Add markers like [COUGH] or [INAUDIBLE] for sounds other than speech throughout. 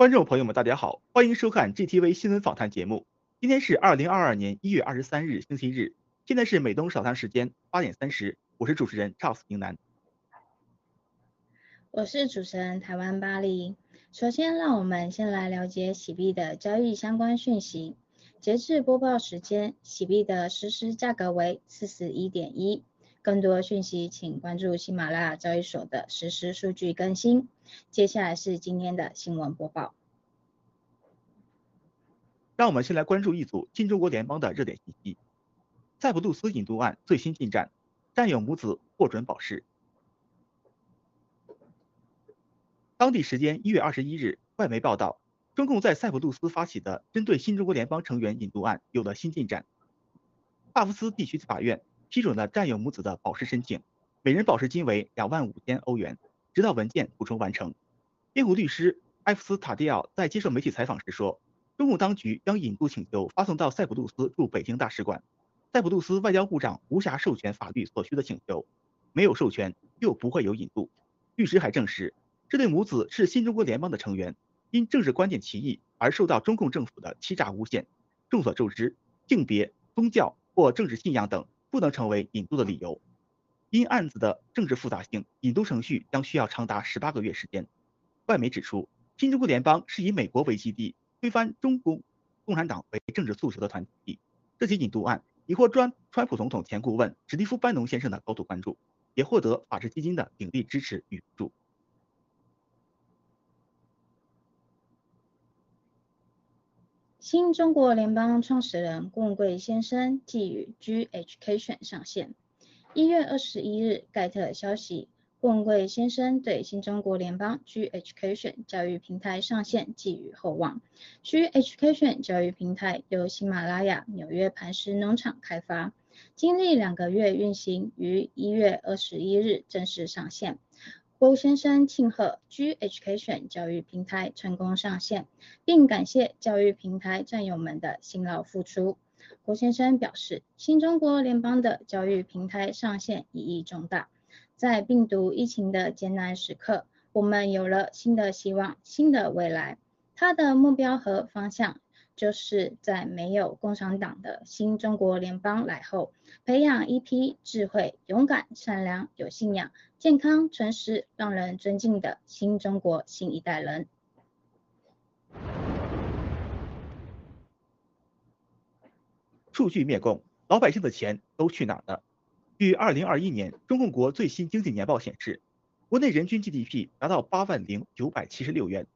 观众朋友们，大家好，欢迎收看 GTV 新闻访谈节目。今天是二零二二年一月二十三日，星期日。现在是美东早餐时间八点三十，我是主持人 Charles 宁南。我是主持人台湾巴黎。首先，让我们先来了解喜币的交易相关讯息。截至播报时间，喜币的实时价格为四十一点一。更多讯息，请关注喜马拉雅交易所的实时数据更新。接下来是今天的新闻播报。让我们先来关注一组新中国联邦的热点信息：塞浦路斯引渡案最新进展，战友母子获准保释。当地时间一月二十一日，外媒报道，中共在塞浦路斯发起的针对新中国联邦成员引渡案有了新进展。帕夫斯地区法院。批准了战友母子的保释申请，每人保释金为两万五千欧元，直到文件补充完成。辩护律师埃夫斯塔蒂奥在接受媒体采访时说，中共当局将引渡请求发送到塞浦路斯驻北京大使馆，塞浦路斯外交部长无暇授权法律所需的请求，没有授权就不会有引渡。律师还证实，这对母子是新中国联邦的成员，因政治观点歧义而受到中共政府的欺诈诬陷。众所周知，性别、宗教或政治信仰等。不能成为引渡的理由。因案子的政治复杂性，引渡程序将需要长达十八个月时间。外媒指出，新中国联邦是以美国为基地，推翻中国共产党为政治诉求的团体。这起引渡案已获专川普总统前顾问史蒂夫·班农先生的高度关注，也获得法治基金的鼎力支持与助新中国联邦创始人顾贵先生寄予 G Education 上线。一月二十一日，盖特消息，顾贵先生对新中国联邦 G Education 教育平台上线寄予厚望。G Education 教育平台由喜马拉雅纽约磐石农场开发，经历两个月运行，于一月二十一日正式上线。郭先生庆贺 G Education 教育平台成功上线，并感谢教育平台战友们的辛劳付出。郭先生表示，新中国联邦的教育平台上线意义重大，在病毒疫情的艰难时刻，我们有了新的希望、新的未来。他的目标和方向。就是在没有共产党的新中国联邦来后，培养一批智慧、勇敢、善良、有信仰、健康、诚实、让人尊敬的新中国新一代人。数据灭共，老百姓的钱都去哪了？据二零二一年中共国最新经济年报显示，国内人均 GDP 达到八万零九百七十六元，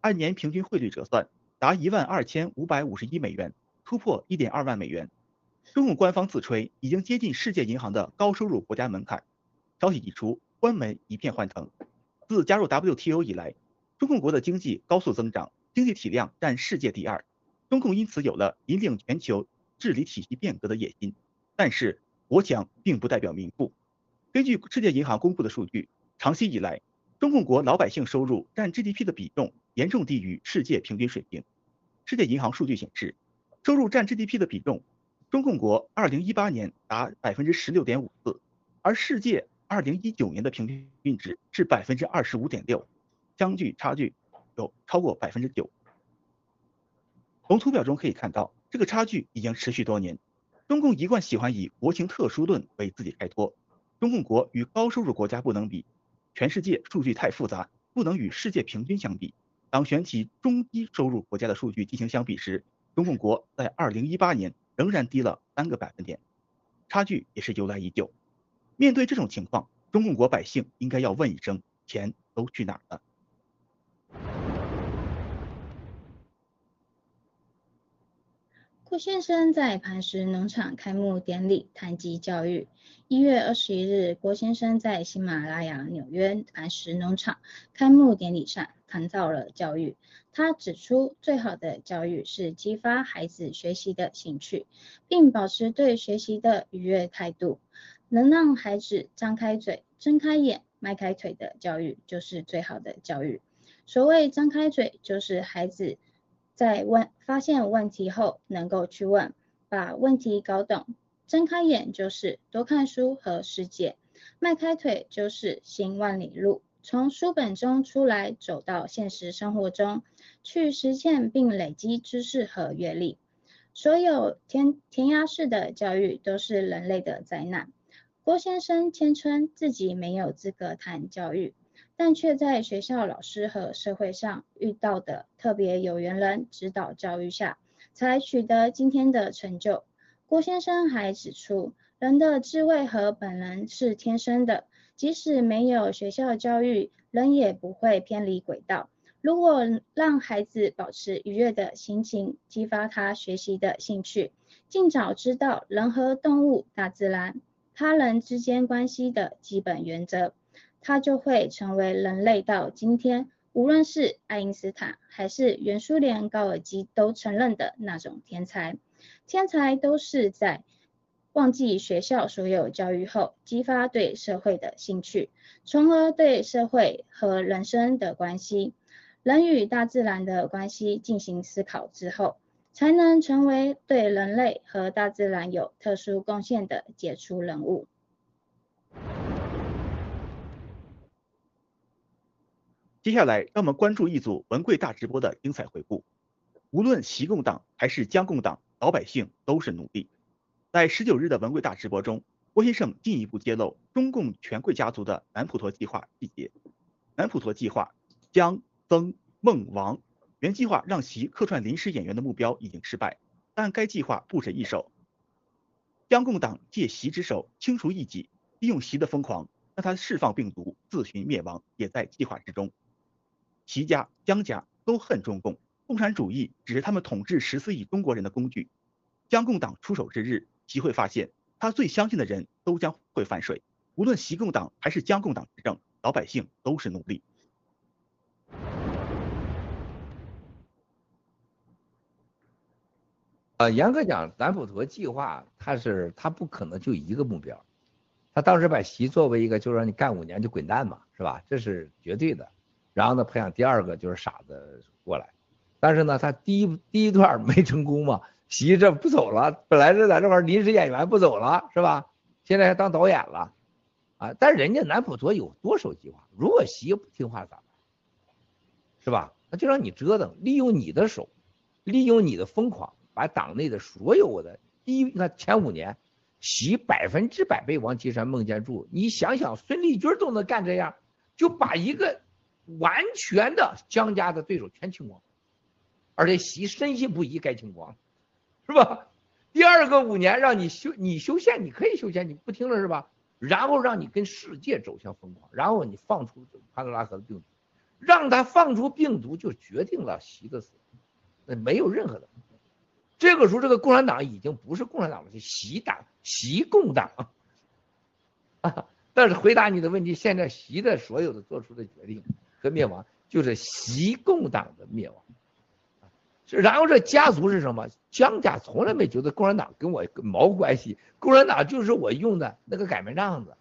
按年平均汇率折算。达一万二千五百五十一美元，突破一点二万美元。中共官方自吹已经接近世界银行的高收入国家门槛。消息一出，关门一片欢腾。自加入 WTO 以来，中共国的经济高速增长，经济体量占世界第二。中共因此有了引领全球治理体系变革的野心。但是，国强并不代表民富。根据世界银行公布的数据，长期以来，中共国老百姓收入占 GDP 的比重严重低于世界平均水平。世界银行数据显示，收入占 GDP 的比重，中共国2018年达百分之十二零一九，年的平均值是百分之二十五点六，相距差距有超过百分之九。从图表中可以看到，这个差距已经持续多年。中共一贯喜欢以国情特殊论为自己开脱，中共国与高收入国家不能比，全世界数据太复杂，不能与世界平均相比。当选起中低收入国家的数据进行相比时，中共国在2018年仍然低了三个百分点，差距也是由来已久。面对这种情况，中共国百姓应该要问一声：钱都去哪儿了？郭先生在磐石农场开幕典礼谈及教育。一月二十一日，郭先生在喜马拉雅纽约磐石农场开幕典礼上。谈到了教育，他指出，最好的教育是激发孩子学习的兴趣，并保持对学习的愉悦态度。能让孩子张开嘴、睁开眼、迈开腿的教育，就是最好的教育。所谓张开嘴，就是孩子在问发现问题后能够去问，把问题搞懂；睁开眼就是多看书和世界；迈开腿就是行万里路。从书本中出来，走到现实生活中去实践并累积知识和阅历。所有填填鸭式的教育都是人类的灾难。郭先生谦称自己没有资格谈教育，但却在学校老师和社会上遇到的特别有缘人指导教育下，才取得今天的成就。郭先生还指出，人的智慧和本能是天生的。即使没有学校教育，人也不会偏离轨道。如果让孩子保持愉悦的心情，激发他学习的兴趣，尽早知道人和动物、大自然、他人之间关系的基本原则，他就会成为人类到今天，无论是爱因斯坦还是原苏联高尔基都承认的那种天才。天才都是在。忘记学校所有教育后，激发对社会的兴趣，从而对社会和人生的关系、人与大自然的关系进行思考之后，才能成为对人类和大自然有特殊贡献的杰出人物。接下来，让我们关注一组文贵大直播的精彩回顾。无论习共党还是江共党，老百姓都是奴隶。在十九日的文贵大直播中，郭先生进一步揭露中共权贵家族的南普陀计划细节。南普陀计划江、曾、孟、王原计划让其客串临时演员的目标已经失败，但该计划不止一手。江共党借习之手清除异己，利用习的疯狂让他释放病毒，自寻灭亡也在计划之中。习家、江家都恨中共，共产主义只是他们统治十四亿中国人的工具。江共党出手之日。习会发现，他最相信的人都将会反水。无论习共党还是江共党执政，老百姓都是奴隶。呃，严格讲，南普陀计划，他是他不可能就一个目标。他当时把习作为一个，就是让你干五年就滚蛋嘛，是吧？这是绝对的。然后呢，培养第二个就是傻子过来。但是呢，他第一第一段没成功嘛。习这不走了，本来是在这块临时演员不走了，是吧？现在还当导演了，啊！但人家南普陀有多手计划，如果习不听话咋办？是吧？那就让你折腾，利用你的手，利用你的疯狂，把党内的所有的第一，那前五年，习百分之百被王岐山、孟建柱，你想想，孙立军都能干这样，就把一个完全的江家的对手全清光，而且习深信不疑该清光。是吧？第二个五年让你修，你修宪你可以修宪，你不听了是吧？然后让你跟世界走向疯狂，然后你放出潘多拉盒的病毒，让他放出病毒就决定了习的死，那没有任何的。这个时候这个共产党已经不是共产党了，是习党，习共党。啊，但是回答你的问题，现在习的所有的做出的决定和灭亡，就是习共党的灭亡。然后这家族是什么？江家从来没觉得共产党跟我毛关系，共产党就是我用的那个擀面杖子。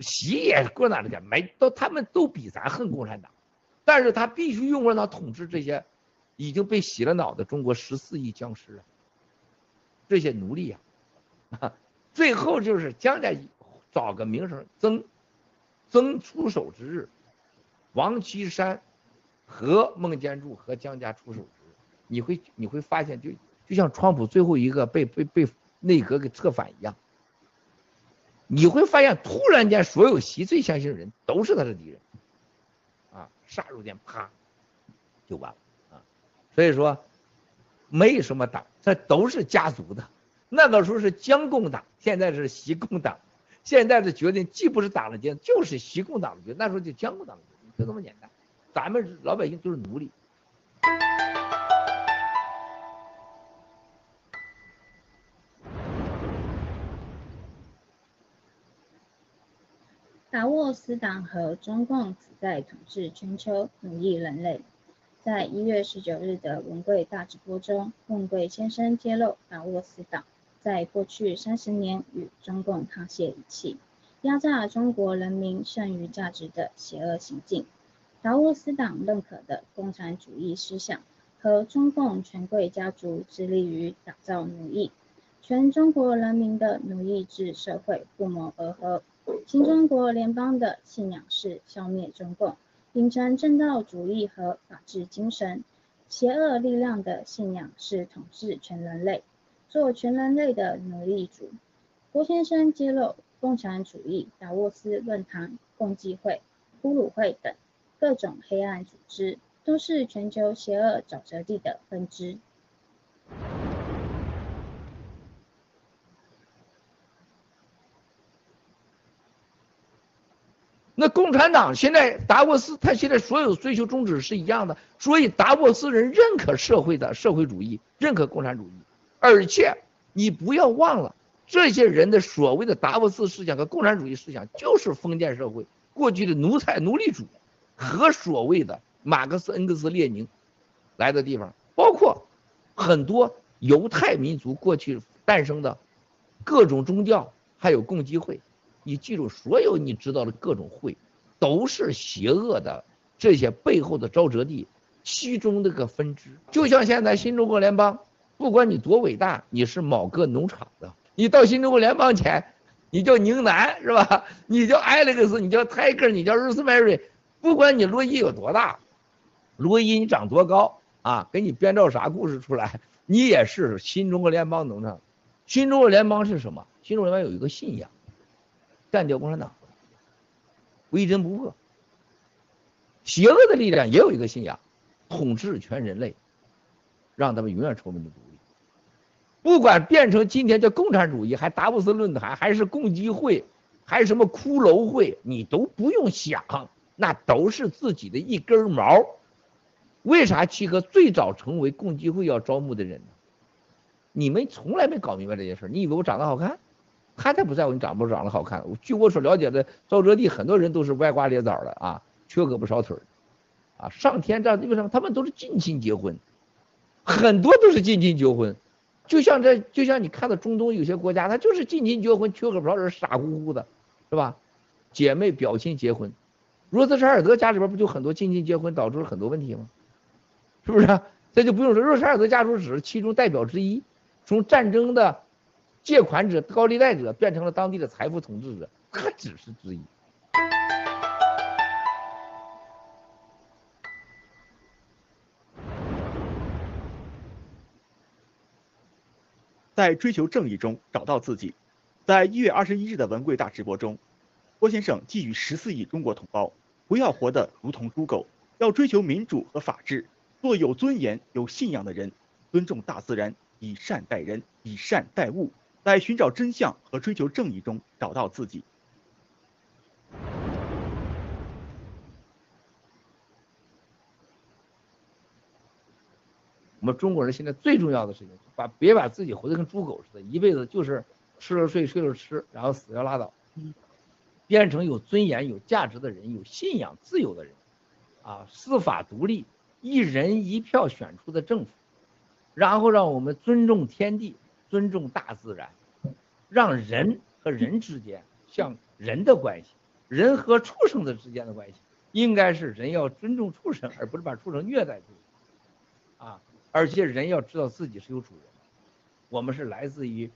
习也是共产党的没都他们都比咱恨共产党，但是他必须用共产党统治这些已经被洗了脑的中国十四亿僵尸啊，这些奴隶啊，最后就是江家找个名声，曾曾出手之日，王岐山和孟建柱和江家出手之日。你会你会发现，就就像川普最后一个被被被内阁给策反一样，你会发现突然间所有习最相信的人都是他的敌人，啊，杀入点啪就完了，所以说没什么党，这都是家族的。那个时候是江共党，现在是习共党，现在的决定既不是党的决定，就是习共党的决定。那时候就江共党的决定，就这么简单。咱们老百姓都是奴隶。达沃斯党和中共旨在统治全球，奴役人类。在一月十九日的文贵大直播中，文贵先生揭露达沃斯党在过去三十年与中共沆瀣一气，压榨中国人民剩余价值的邪恶行径。达沃斯党认可的共产主义思想和中共权贵家族致力于打造奴役，全中国人民的奴役制社会不谋而合。新中国联邦的信仰是消灭中共，秉承正道主义和法治精神；邪恶力量的信仰是统治全人类，做全人类的奴隶主。郭先生揭露，共产主义、达沃斯论坛、共济会、呼鲁会等各种黑暗组织，都是全球邪恶沼泽地的分支。那共产党现在达沃斯，他现在所有追求宗旨是一样的，所以达沃斯人认可社会的社会主义，认可共产主义，而且你不要忘了，这些人的所谓的达沃斯思想和共产主义思想，就是封建社会过去的奴才奴隶主和所谓的马克思恩格斯列宁来的地方，包括很多犹太民族过去诞生的各种宗教，还有共济会。你记住，所有你知道的各种会，都是邪恶的，这些背后的沼泽地，其中的个分支。就像现在新中国联邦，不管你多伟大，你是某个农场的，你到新中国联邦前，你叫宁南是吧？你叫艾利克斯，你叫泰戈尔，你叫 Rosemary，不管你罗伊有多大，罗伊你长多高啊，给你编造啥故事出来，你也是新中国联邦农场。新中国联邦是什么？新中国联邦有一个信仰。干掉共产党，威震不破。邪恶的力量也有一个信仰，统治全人类，让他们永远成为的独立。不管变成今天叫共产主义，还达布斯论坛，还是共济会，还是什么骷髅会，你都不用想，那都是自己的一根毛。为啥七哥最早成为共济会要招募的人呢？你们从来没搞明白这件事，你以为我长得好看？他才不在乎你长不长得好看。据我所了解的，赵哲地很多人都是歪瓜裂枣的啊，缺胳膊少腿儿，啊，上天这为什么他们都是近亲结婚，很多都是近亲结婚，就像这就像你看到中东有些国家，他就是近亲结婚，缺胳膊少腿，傻乎乎的，是吧？姐妹表亲结婚，罗斯柴尔德家里边不就很多近亲结婚，导致了很多问题吗？是不是？这就不用说，罗斯柴尔德家族只是其中代表之一，从战争的。借款者、高利贷者变成了当地的财富统治者，可只是之一。在追求正义中找到自己。在一月二十一日的文贵大直播中，郭先生寄语十四亿中国同胞：不要活得如同猪狗，要追求民主和法治，做有尊严、有信仰的人，尊重大自然，以善待人，以善待物。在寻找真相和追求正义中找到自己。我们中国人现在最重要的事情，把别把自己活得跟猪狗似的，一辈子就是吃了睡，睡了吃，然后死了拉倒，变成有尊严、有价值的人，有信仰、自由的人，啊，司法独立，一人一票选出的政府，然后让我们尊重天地。尊重大自然，让人和人之间像人的关系，人和畜生的之间的关系，应该是人要尊重畜生，而不是把畜生虐待住。啊，而且人要知道自己是有主人，我们是来自于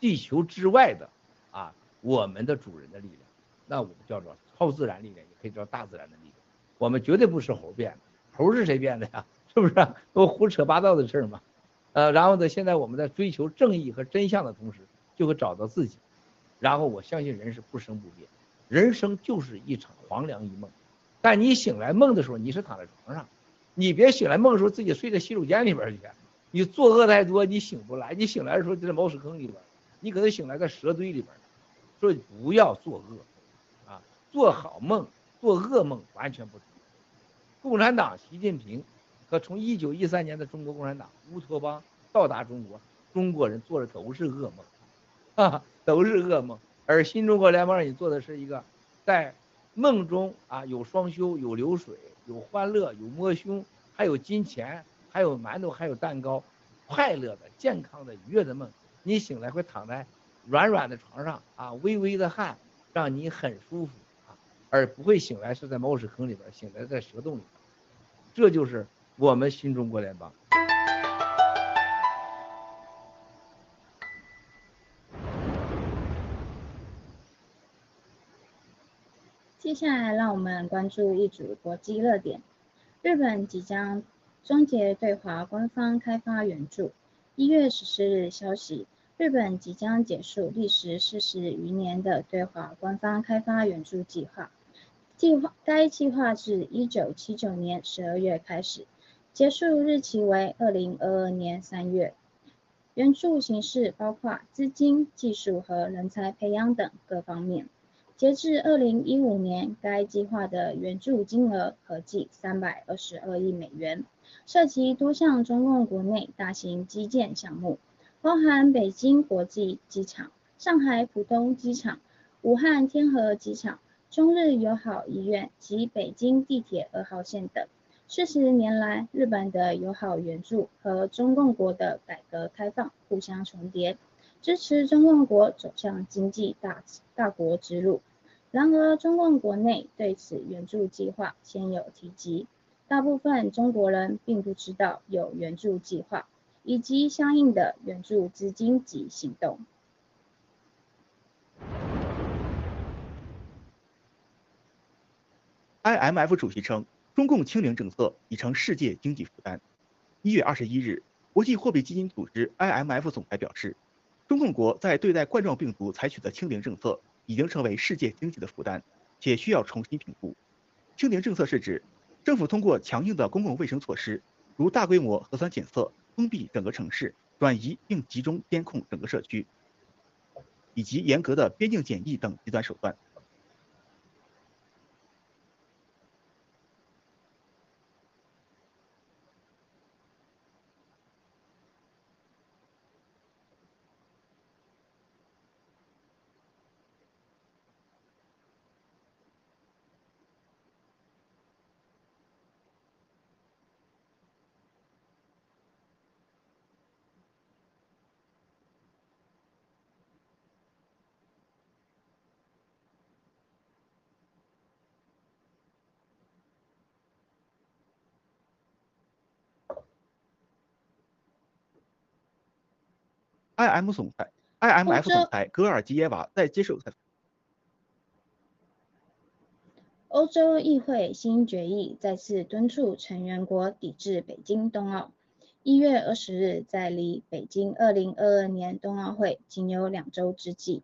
地球之外的啊，我们的主人的力量，那我们叫做超自然力量，也可以叫大自然的力量。我们绝对不是猴变的，猴是谁变的呀？[LAUGHS] 是不是？都胡扯八道的事儿嘛。呃，然后呢？现在我们在追求正义和真相的同时，就会找到自己。然后我相信人是不生不灭，人生就是一场黄粱一梦。但你醒来梦的时候，你是躺在床上，你别醒来梦的时候自己睡在洗手间里边去。你作恶太多，你醒不来。你醒来的时候就在茅屎坑里边，你可能醒来在蛇堆里边。所以不要作恶，啊，做好梦，做噩梦完全不同。共产党，习近平。可从一九一三年的中国共产党乌托邦到达中国，中国人做的都是噩梦，啊，都是噩梦。而新中国联邦让你做的是一个，在梦中啊有双休，有流水，有欢乐，有摸胸，还有金钱，还有馒头，还有蛋糕，快乐的、健康的、愉悦的梦。你醒来会躺在软软的床上啊，微微的汗，让你很舒服啊，而不会醒来是在猫屎坑里边，醒来在蛇洞里边。这就是。我们新中国联邦。接下来让我们关注一组国际热点：日本即将终结对华官方开发援助。一月十四日消息，日本即将结束历时四十余年的对华官方开发援助计划。计划该计划自一九七九年十二月开始，结束日期为二零二二年三月。援助形式包括资金、技术和人才培养等各方面。截至二零一五年，该计划的援助金额合计三百二十二亿美元，涉及多项中共国内大型基建项目，包含北京国际机场、上海浦东机场、武汉天河机场、中日友好医院及北京地铁二号线等。四十年来，日本的友好援助和中共国的改革开放互相重叠，支持中共国走向经济大大国之路。然而，中共国内对此援助计划鲜有提及，大部分中国人并不知道有援助计划以及相应的援助资金及行动。IMF 主席称。中共清零政策已成世界经济负担。一月二十一日，国际货币基金组织 IMF 总裁表示，中共国在对待冠状病毒采取的清零政策已经成为世界经济的负担，且需要重新评估。清零政策是指政府通过强硬的公共卫生措施，如大规模核酸检测、封闭整个城市、转移并集中监控整个社区，以及严格的边境检疫等极端手段。IM 总裁，IMF 总裁格尔吉耶娃在接受采访。欧洲议会新决议再次敦促成员国抵制北京冬奥。一月二十日，在离北京二零二二年冬奥会仅有两周之际，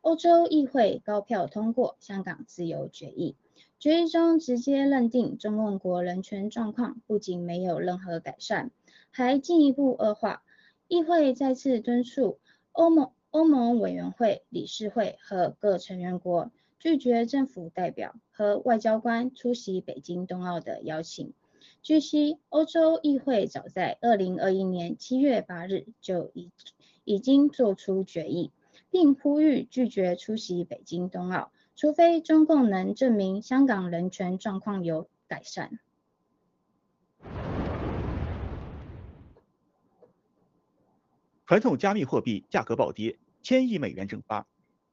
欧洲议会高票通过香港自由决议。决议中直接认定中共国人权状况不仅没有任何改善，还进一步恶化。议会再次敦促欧盟欧盟委员会理事会和各成员国拒绝政府代表和外交官出席北京冬奥的邀请。据悉，欧洲议会早在2021年7月8日就已已经做出决议，并呼吁拒绝出席北京冬奥，除非中共能证明香港人权状况有改善。传统加密货币价格暴跌，千亿美元蒸发。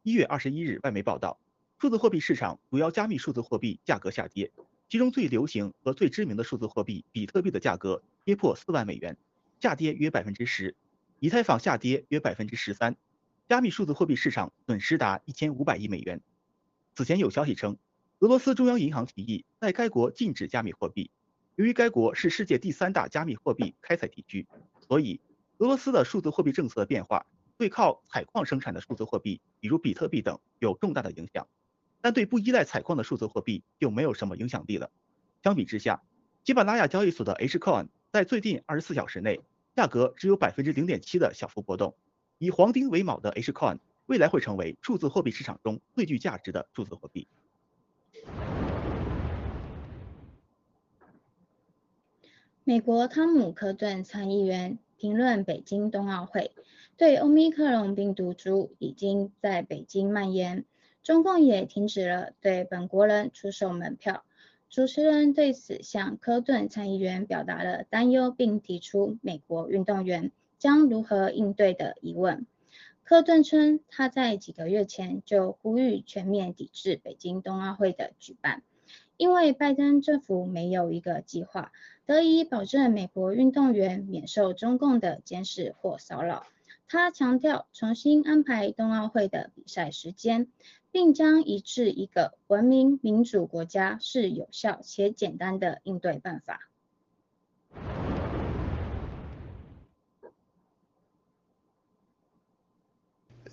一月二十一日，外媒报道，数字货币市场主要加密数字货币价格下跌，其中最流行和最知名的数字货币比特币的价格跌破四万美元，下跌约百分之十；以太坊下跌约百分之十三，加密数字货币市场损失达一千五百亿美元。此前有消息称，俄罗斯中央银行提议在该国禁止加密货币，由于该国是世界第三大加密货币开采地区，所以。俄罗斯的数字货币政策的变化，对靠采矿生产的数字货币，比如比特币等，有重大的影响，但对不依赖采矿的数字货币就没有什么影响力了。相比之下，基巴拉雅交易所的 Hcoin 在最近二十四小时内，价格只有百分之零点七的小幅波动。以黄金为锚的 Hcoin，未来会成为数字货币市场中最具价值的数字货币。美国汤姆·科顿参议员。评论北京冬奥会对欧米克戎病毒株已经在北京蔓延，中共也停止了对本国人出售门票。主持人对此向科顿参议员表达了担忧，并提出美国运动员将如何应对的疑问。科顿称，他在几个月前就呼吁全面抵制北京冬奥会的举办。因为拜登政府没有一个计划，得以保证美国运动员免受中共的监视或骚扰。他强调重新安排冬奥会的比赛时间，并将移至一个文明民主国家是有效且简单的应对办法。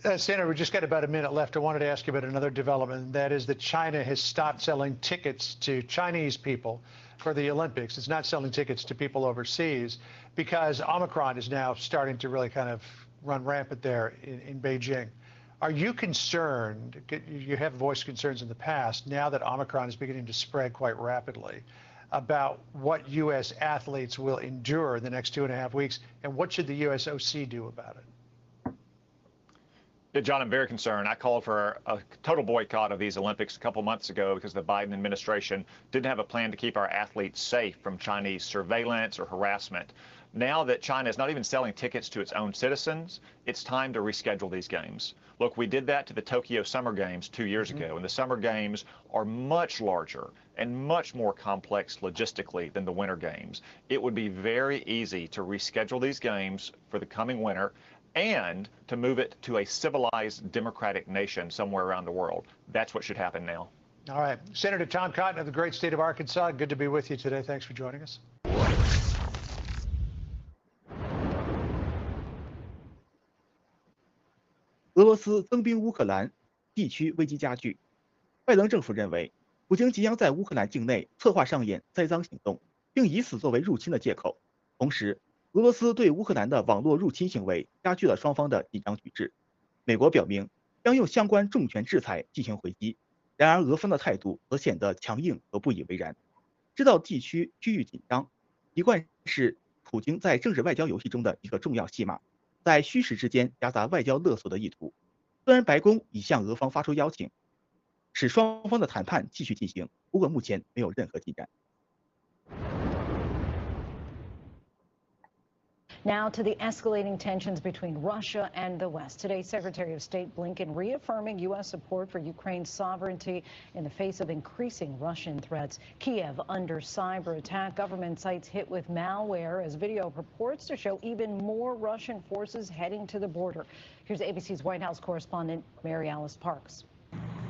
Uh, Senator, we just got about a minute left. I wanted to ask you about another development, and that is that China has stopped selling tickets to Chinese people for the Olympics. It's not selling tickets to people overseas because Omicron is now starting to really kind of run rampant there in, in Beijing. Are you concerned? You have voiced concerns in the past. Now that Omicron is beginning to spread quite rapidly, about what U.S. athletes will endure in the next two and a half weeks, and what should the USOC do about it? John, I'm very concerned. I called for a total boycott of these Olympics a couple months ago because the Biden administration didn't have a plan to keep our athletes safe from Chinese surveillance or harassment. Now that China is not even selling tickets to its own citizens, it's time to reschedule these games. Look, we did that to the Tokyo Summer Games two years mm-hmm. ago, and the Summer Games are much larger and much more complex logistically than the Winter Games. It would be very easy to reschedule these games for the coming winter and to move it to a civilized democratic nation somewhere around the world. That's what should happen now. All right. Senator Tom Cotton of the great state of Arkansas, good to be with you today. Thanks for joining us. 俄罗斯增兵乌克兰，地区危机加剧。拜登政府认为，普京即将在乌克兰境内策划上演栽赃行动，并以此作为入侵的借口。同时， 俄罗斯对乌克兰的网络入侵行为加剧了双方的紧张局势。美国表明将用相关重拳制裁进行回击，然而俄方的态度则显得强硬和不以为然。知道地区区域紧张，一贯是普京在政治外交游戏中的一个重要戏码，在虚实之间夹杂外交勒索的意图。虽然白宫已向俄方发出邀请，使双方的谈判继续进行，不过目前没有任何进展。Now to the escalating tensions between Russia and the West. Today, Secretary of State Blinken reaffirming U.S. support for Ukraine's sovereignty in the face of increasing Russian threats. Kiev under cyber attack. Government sites hit with malware as video purports to show even more Russian forces heading to the border. Here's ABC's White House correspondent Mary Alice Parks.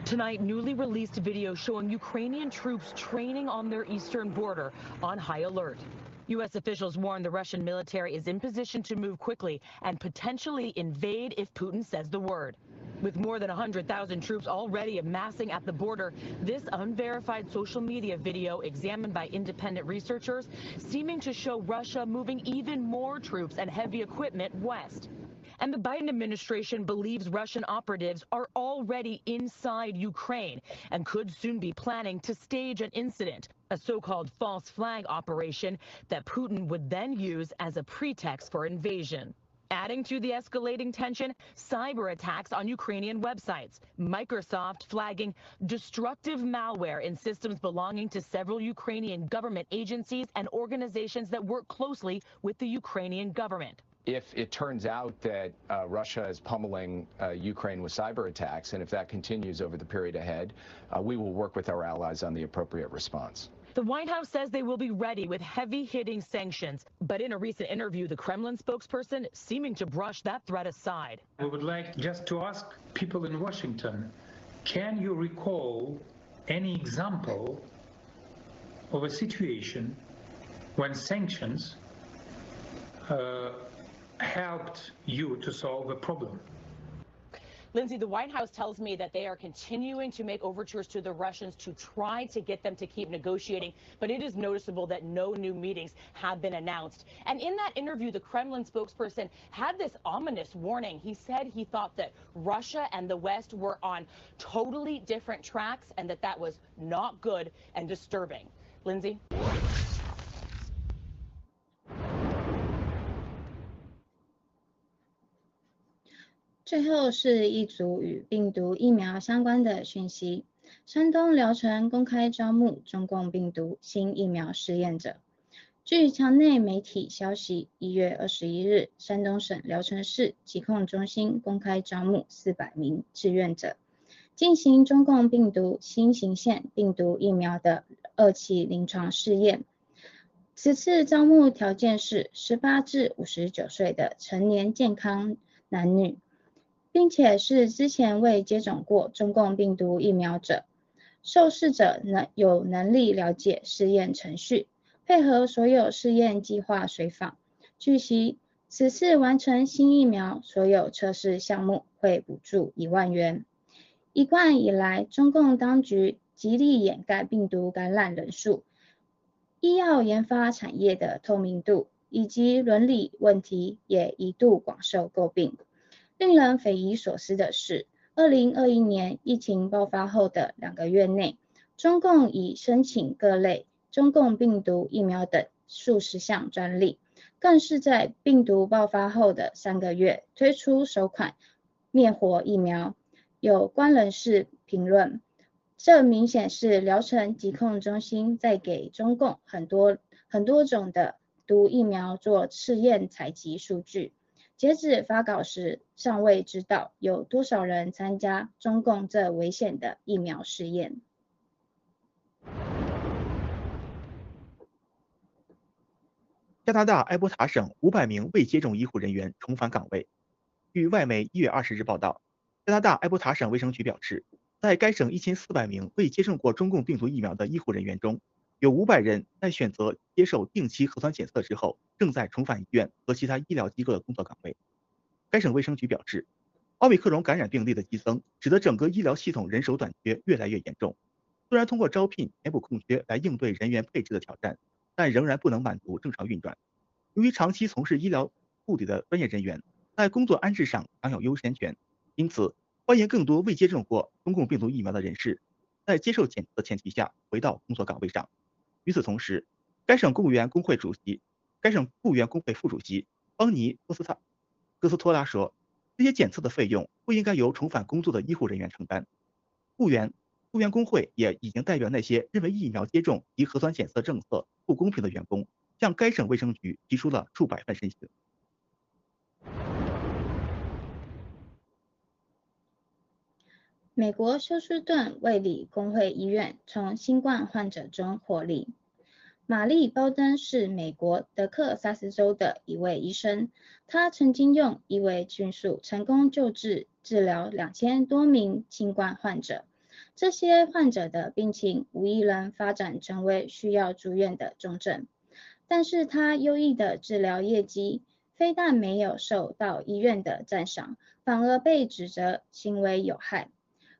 Tonight, newly released video showing Ukrainian troops training on their eastern border on high alert. U.S. officials warn the Russian military is in position to move quickly and potentially invade if Putin says the word. With more than 100,000 troops already amassing at the border, this unverified social media video examined by independent researchers seeming to show Russia moving even more troops and heavy equipment west. And the Biden administration believes Russian operatives are already inside Ukraine and could soon be planning to stage an incident, a so-called false flag operation that Putin would then use as a pretext for invasion. Adding to the escalating tension, cyber attacks on Ukrainian websites. Microsoft flagging destructive malware in systems belonging to several Ukrainian government agencies and organizations that work closely with the Ukrainian government if it turns out that uh, Russia is pummeling uh, Ukraine with cyber attacks, and if that continues over the period ahead, uh, we will work with our allies on the appropriate response. The White House says they will be ready with heavy hitting sanctions. But in a recent interview, the Kremlin spokesperson seeming to brush that threat aside. I would like just to ask people in Washington can you recall any example of a situation when sanctions uh, helped you to solve a problem? Lindsay, the White House tells me that they are continuing to make overtures to the Russians to try to get them to keep negotiating, but it is noticeable that no new meetings have been announced. And in that interview, the Kremlin spokesperson had this ominous warning. He said he thought that Russia and the West were on totally different tracks and that that was not good and disturbing. Lindsay? 最后是一组与病毒疫苗相关的讯息。山东聊城公开招募中共病毒新疫苗试验者。据墙内媒体消息，一月二十一日，山东省聊城市疾控中心公开招募四百名志愿者，进行中共病毒新型线病毒疫苗的二期临床试验。此次招募条件是十八至五十九岁的成年健康。男女，并且是之前未接种过中共病毒疫苗者。受试者能有能力了解试验程序，配合所有试验计划随访。据悉，此次完成新疫苗所有测试项目会补助一万元。一贯以来，中共当局极力掩盖病毒感染人数、医药研发产业的透明度以及伦理问题，也一度广受诟病。令人匪夷所思的是。二零二一年疫情爆发后的两个月内，中共已申请各类中共病毒疫苗等数十项专利，更是在病毒爆发后的三个月推出首款灭活疫苗。有关人士评论，这明显是疗程疾控中心在给中共很多很多种的毒疫苗做试验采集数据。截止发稿时，尚未知道有多少人参加中共这危险的疫苗试验。加拿大埃伯塔省五百名未接种医护人员重返岗位。据外媒一月二十日报道，加拿大埃伯塔省卫生局表示，在该省一千四百名未接种过中共病毒疫苗的医护人员中，有五百人在选择接受定期核酸检测之后，正在重返医院和其他医疗机构的工作岗位。该省卫生局表示，奥密克戎感染病例的激增，使得整个医疗系统人手短缺越来越严重。虽然通过招聘填补空缺来应对人员配置的挑战，但仍然不能满足正常运转。由于长期从事医疗护理的专业人员在工作安置上享有优先权，因此欢迎更多未接种过公共病毒疫苗的人士在接受检测的前提下回到工作岗位上。与此同时，该省公务员工会主席、该省公务员工会副主席邦尼·波斯塔戈斯托拉说：“这些检测的费用不应该由重返工作的医护人员承担。”雇员雇员工会也已经代表那些认为疫苗接种及核酸检测政策不公平的员工，向该省卫生局提出了数百份申请。美国休斯顿卫理公会医院从新冠患者中获利。玛丽·包登是美国德克萨斯州的一位医生，他曾经用一位菌素成功救治治疗两千多名新冠患者。这些患者的病情无一人发展成为需要住院的重症，但是他优异的治疗业绩非但没有受到医院的赞赏，反而被指责行为有害。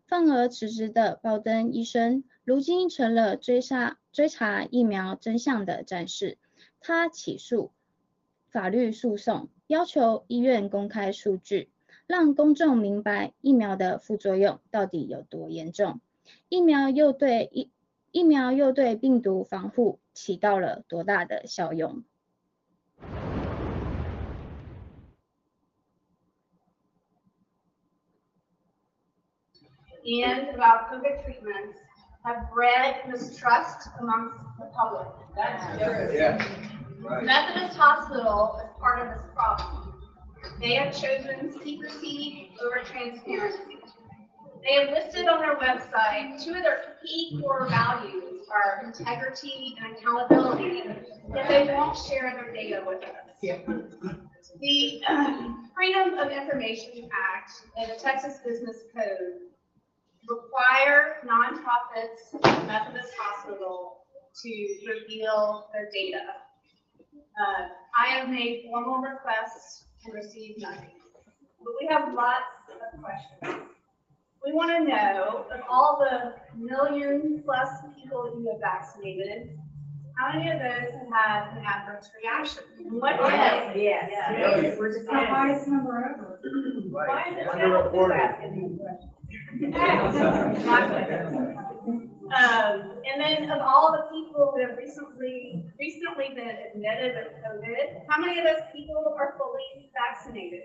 愤而辞职的鲍登医生，如今成了追杀追查疫苗真相的战士。他起诉法律诉讼，要求医院公开数据，让公众明白疫苗的副作用到底有多严重，疫苗又对疫疫苗又对病毒防护起到了多大的效用。And about COVID treatments have bred mistrust amongst the public. That's true. Yeah. Right. Methodist Hospital is part of this problem. They have chosen secrecy over transparency. They have listed on their website two of their key core values are integrity and accountability, yet they won't share their data with us. Yeah. The uh, [CLEARS THROAT] Freedom of Information Act and the Texas Business Code require nonprofits, Methodist Hospital, to reveal their data. Uh, I have made formal requests and received nothing. But we have lots of questions. We want to know of all the million plus people that you have vaccinated, how many of those have had an adverse reaction? What yes, yes, yes. yes. We're just the highest number ever. Why is it underreported? Um, and then of all the people who have recently recently been admitted with COVID, how many of those people are fully vaccinated?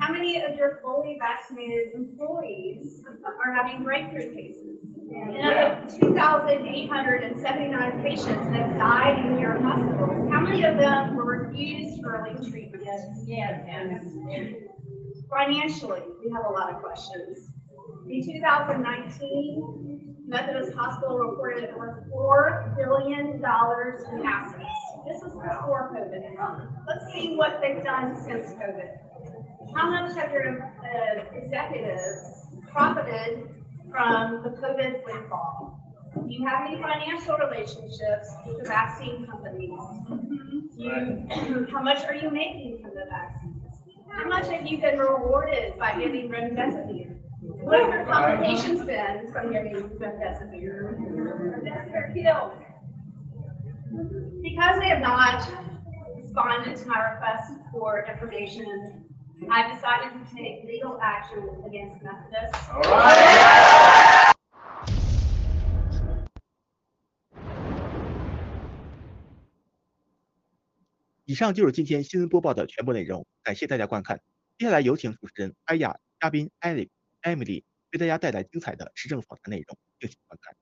How many of your fully vaccinated employees are having breakthrough cases? And of 2,879 patients that died in your hospitals, how many of them were refused early treatment? Yes. yes. yes. Financially, we have a lot of questions. In 2019, Methodist Hospital reported over $4 billion in assets. This was before COVID. Let's see what they've done since COVID. How much have your uh, executives profited from the COVID windfall? Do you have any financial relationships with the vaccine companies? You, [CLEARS THROAT] how much are you making from the vaccines? How much have you been rewarded by giving remdesivir? What have your complications been from giving remdesivir? Remdesivir killed. Because they have not responded to my request for information, I've decided to take legal action against Methodist. 以上就是今天新闻播报的全部内容，感谢大家观看。接下来有请主持人艾雅、嘉宾艾利、 艾米丽为大家带来精彩的时政访谈内容，敬请观看。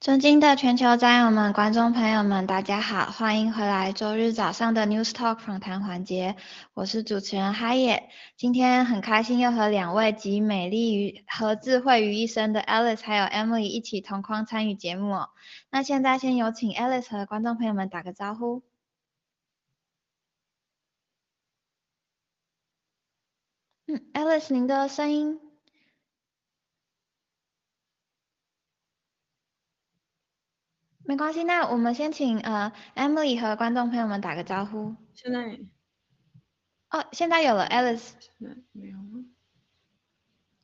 尊敬的全球战友们、观众朋友们，大家好，欢迎回来周日早上的 News Talk 访谈环节，我是主持人哈野。今天很开心又和两位集美丽与和智慧于一身的 Alice 还有 Emily 一起同框参与节目哦。那现在先有请 Alice 和观众朋友们打个招呼。嗯，Alice，您的声音。没关系，那我们先请呃 Emily 和观众朋友们打个招呼。现在哦，现在有了 Alice。没有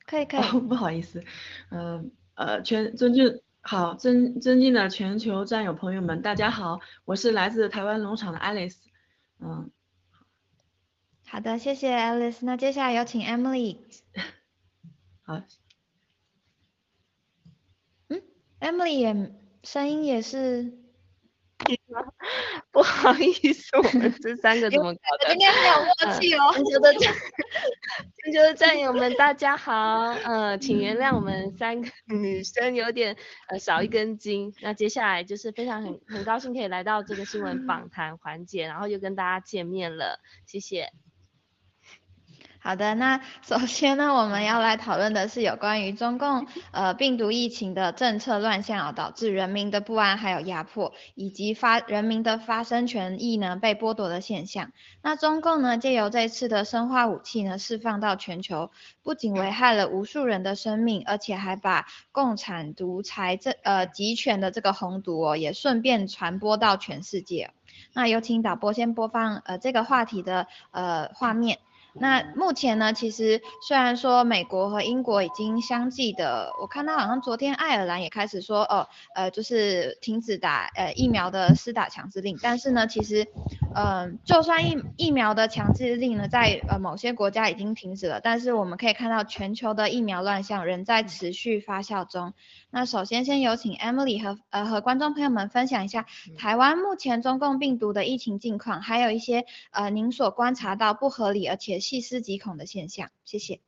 可以可以。哦，[LAUGHS] 不好意思，呃呃，全尊敬好尊尊敬的全球战友朋友们，大家好，我是来自台湾农场的 Alice。嗯，好的，谢谢 Alice。那接下来有请 Emily。[LAUGHS] 好。嗯，Emily 也。声音也是，[LAUGHS] 不好意思，我们这三个怎么搞的？今天很有默契哦。全球的战，全球的战友们，大家好，呃，请原谅我们三个女生有点呃少一根筋。那接下来就是非常很很高兴可以来到这个新闻访谈环节，然后又跟大家见面了，谢谢。好的，那 [LAUGHS] 首先呢，我们要来讨论的是有关于中共呃病毒疫情的政策乱象啊，导致人民的不安还有压迫，以及发人民的发声权益呢被剥夺的现象。那中共呢借由这次的生化武器呢释放到全球，不仅危害了无数人的生命，而且还把共产独裁这呃集权的这个红毒哦也顺便传播到全世界。那有请导播先播放呃这个话题的呃画面。那目前呢，其实虽然说美国和英国已经相继的，我看到好像昨天爱尔兰也开始说，哦，呃，就是停止打呃疫苗的施打强制令，但是呢，其实，嗯，就算疫疫苗的强制令呢，在呃某些国家已经停止了，但是我们可以看到全球的疫苗乱象仍在持续发酵中。那首先先有请 Emily 和呃和观众朋友们分享一下台湾目前中共病毒的疫情近况，还有一些呃您所观察到不合理而且细思极恐的现象。谢谢。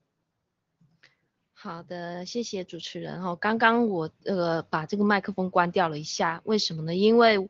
好的，谢谢主持人哈。刚刚我呃把这个麦克风关掉了一下，为什么呢？因为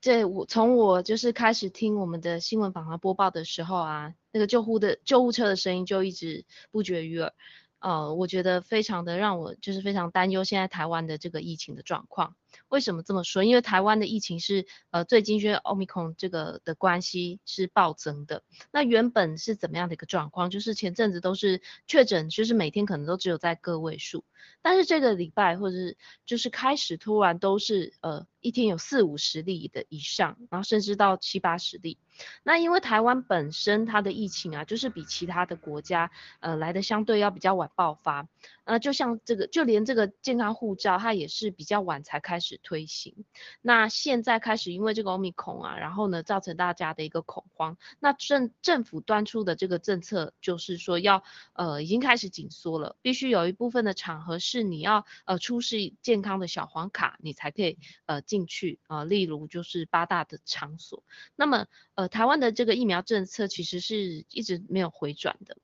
这我从我就是开始听我们的新闻访谈播报的时候啊，那个救护的救护车的声音就一直不绝于耳。呃，我觉得非常的让我就是非常担忧现在台湾的这个疫情的状况。为什么这么说？因为台湾的疫情是呃最近因为奥密克戎这个的关系是暴增的。那原本是怎么样的一个状况？就是前阵子都是确诊，就是每天可能都只有在个位数，但是这个礼拜或者是就是开始突然都是呃一天有四五十例的以上，然后甚至到七八十例。那因为台湾本身它的疫情啊，就是比其他的国家呃来的相对要比较晚爆发。那，就像这个，就连这个健康护照，它也是比较晚才开始推行。那现在开始因为这个欧米孔啊，然后呢，造成大家的一个恐慌。那政政府端出的这个政策就是说要呃，已经开始紧缩了，必须有一部分的场合是你要呃出示健康的小黄卡，你才可以呃进去啊。例如就是八大的场所。那么呃，台湾的这个疫苗政策其实是一直没有回转的。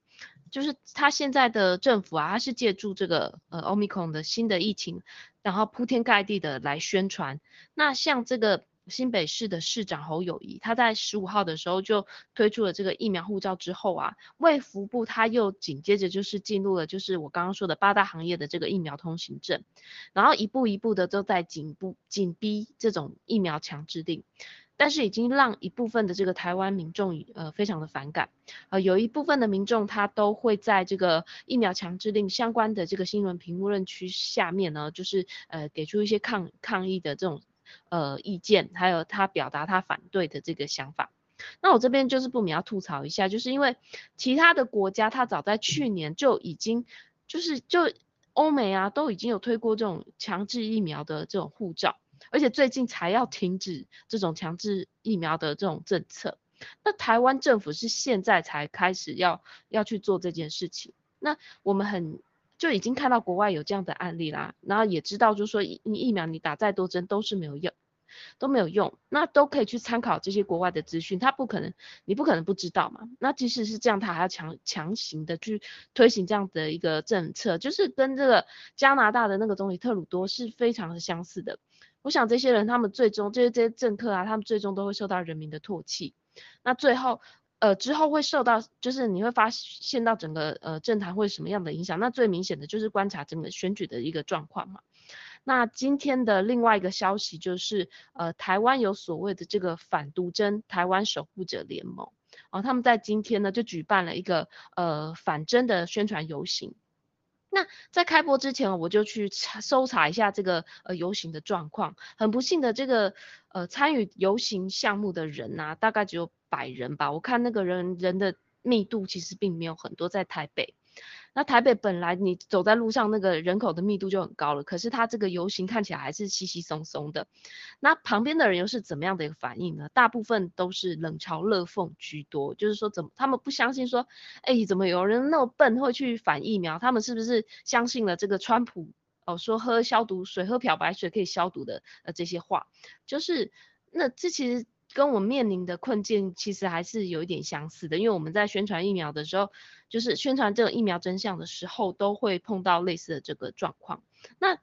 就是他现在的政府啊，他是借助这个呃 Omicron 的新的疫情，然后铺天盖地的来宣传。那像这个新北市的市长侯友谊，他在十五号的时候就推出了这个疫苗护照之后啊，卫福部他又紧接着就是进入了就是我刚刚说的八大行业的这个疫苗通行证，然后一步一步的都在紧步紧逼这种疫苗强制令。但是已经让一部分的这个台湾民众呃非常的反感，呃有一部分的民众他都会在这个疫苗强制令相关的这个新闻评论区下面呢，就是呃给出一些抗抗议的这种呃意见，还有他表达他反对的这个想法。那我这边就是不免要吐槽一下，就是因为其他的国家他早在去年就已经就是就欧美啊都已经有推过这种强制疫苗的这种护照。而且最近才要停止这种强制疫苗的这种政策，那台湾政府是现在才开始要要去做这件事情。那我们很就已经看到国外有这样的案例啦，然后也知道就是说你疫苗你打再多针都是没有用，都没有用，那都可以去参考这些国外的资讯，他不可能你不可能不知道嘛。那即使是这样，他还要强强行的去推行这样的一个政策，就是跟这个加拿大的那个总理特鲁多是非常的相似的。我想这些人，他们最终这些这些政客啊，他们最终都会受到人民的唾弃。那最后，呃，之后会受到，就是你会发现到整个呃政坛会什么样的影响？那最明显的就是观察整个选举的一个状况嘛。那今天的另外一个消息就是，呃，台湾有所谓的这个反独针台湾守护者联盟，哦，他们在今天呢就举办了一个呃反针的宣传游行。那在开播之前，我就去查搜查一下这个呃游行的状况。很不幸的，这个呃参与游行项目的人呐，大概只有百人吧。我看那个人人的密度其实并没有很多，在台北。那台北本来你走在路上，那个人口的密度就很高了，可是它这个游行看起来还是稀稀松松的。那旁边的人又是怎么样的一个反应呢？大部分都是冷嘲热讽居多，就是说怎么他们不相信说，哎，怎么有人那么笨会去反疫苗？他们是不是相信了这个川普哦说喝消毒水、喝漂白水可以消毒的呃这些话？就是那这其实。跟我面临的困境其实还是有一点相似的，因为我们在宣传疫苗的时候，就是宣传这个疫苗真相的时候，都会碰到类似的这个状况。那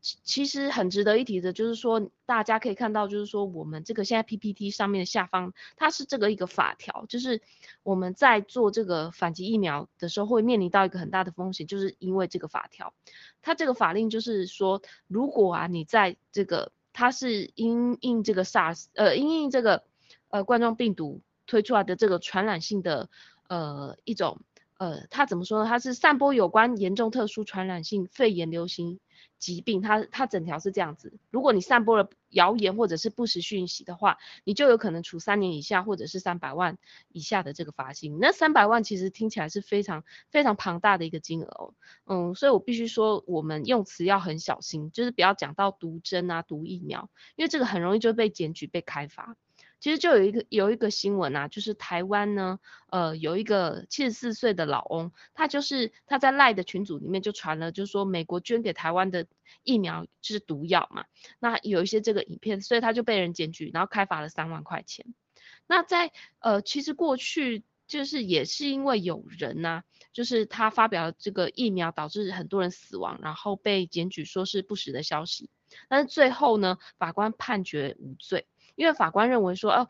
其实很值得一提的，就是说大家可以看到，就是说我们这个现在 PPT 上面的下方，它是这个一个法条，就是我们在做这个反击疫苗的时候，会面临到一个很大的风险，就是因为这个法条，它这个法令就是说，如果啊你在这个它是因应这个 SARS，呃，因应这个呃冠状病毒推出来的这个传染性的呃一种呃，它怎么说呢？它是散播有关严重特殊传染性肺炎流行。疾病，它它整条是这样子。如果你散播了谣言或者是不实讯息的话，你就有可能处三年以下或者是三百万以下的这个罚金。那三百万其实听起来是非常非常庞大的一个金额哦。嗯，所以我必须说，我们用词要很小心，就是不要讲到毒针啊、毒疫苗，因为这个很容易就被检举、被开罚。其实就有一个有一个新闻啊，就是台湾呢，呃，有一个七十四岁的老翁，他就是他在赖的群组里面就传了，就是说美国捐给台湾的疫苗就是毒药嘛，那有一些这个影片，所以他就被人检举，然后开罚了三万块钱。那在呃，其实过去就是也是因为有人呐，就是他发表了这个疫苗导致很多人死亡，然后被检举说是不实的消息，但是最后呢，法官判决无罪。因为法官认为说，哦，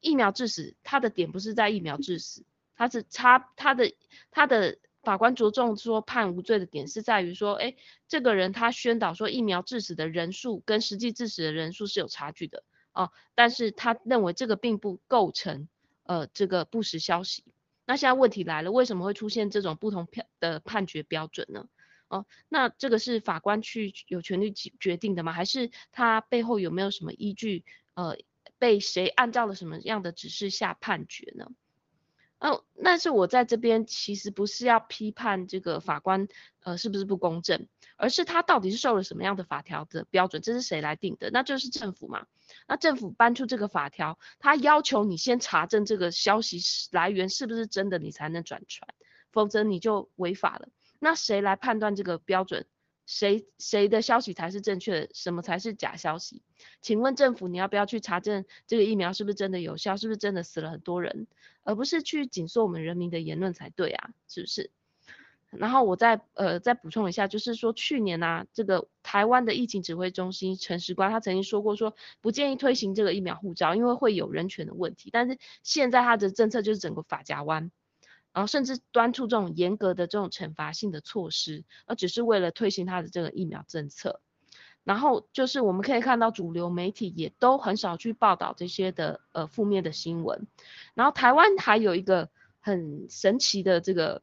疫苗致死，他的点不是在疫苗致死，他是差他的他的法官着重说判无罪的点是在于说，哎，这个人他宣导说疫苗致死的人数跟实际致死的人数是有差距的哦，但是他认为这个并不构成呃这个不实消息。那现在问题来了，为什么会出现这种不同判的判决标准呢？哦，那这个是法官去有权利决定的吗？还是他背后有没有什么依据？呃，被谁按照了什么样的指示下判决呢？哦，但是我在这边其实不是要批判这个法官，呃，是不是不公正，而是他到底是受了什么样的法条的标准，这是谁来定的？那就是政府嘛。那政府搬出这个法条，他要求你先查证这个消息来源是不是真的，你才能转传，否则你就违法了。那谁来判断这个标准？谁谁的消息才是正确的？什么才是假消息？请问政府，你要不要去查证这个疫苗是不是真的有效？是不是真的死了很多人？而不是去紧缩我们人民的言论才对啊，是不是？然后我再呃再补充一下，就是说去年呢，这个台湾的疫情指挥中心陈时官他曾经说过，说不建议推行这个疫苗护照，因为会有人权的问题。但是现在他的政策就是整个法家弯，然后甚至端出这种严格的这种惩罚性的措施，而只是为了推行他的这个疫苗政策。然后就是我们可以看到主流媒体也都很少去报道这些的呃负面的新闻。然后台湾还有一个很神奇的这个。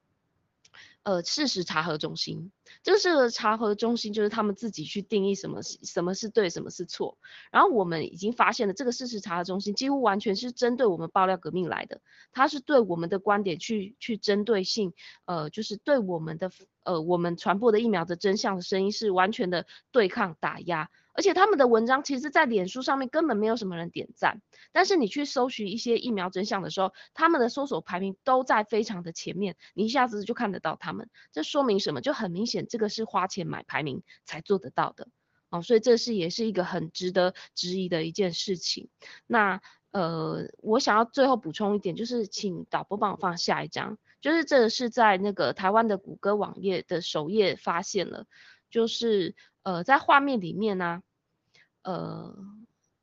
呃，事实查核中心，这个事实查核中心就是他们自己去定义什么什么是对，什么是错。然后我们已经发现了，这个事实查核中心几乎完全是针对我们爆料革命来的，它是对我们的观点去去针对性，呃，就是对我们的呃我们传播的疫苗的真相的声音是完全的对抗打压。而且他们的文章其实，在脸书上面根本没有什么人点赞，但是你去搜寻一些疫苗真相的时候，他们的搜索排名都在非常的前面，你一下子就看得到他们。这说明什么？就很明显，这个是花钱买排名才做得到的哦。所以这是也是一个很值得质疑的一件事情。那呃，我想要最后补充一点，就是请导播帮我放下一张，就是这是在那个台湾的谷歌网页的首页发现了，就是。呃，在画面里面呢，呃，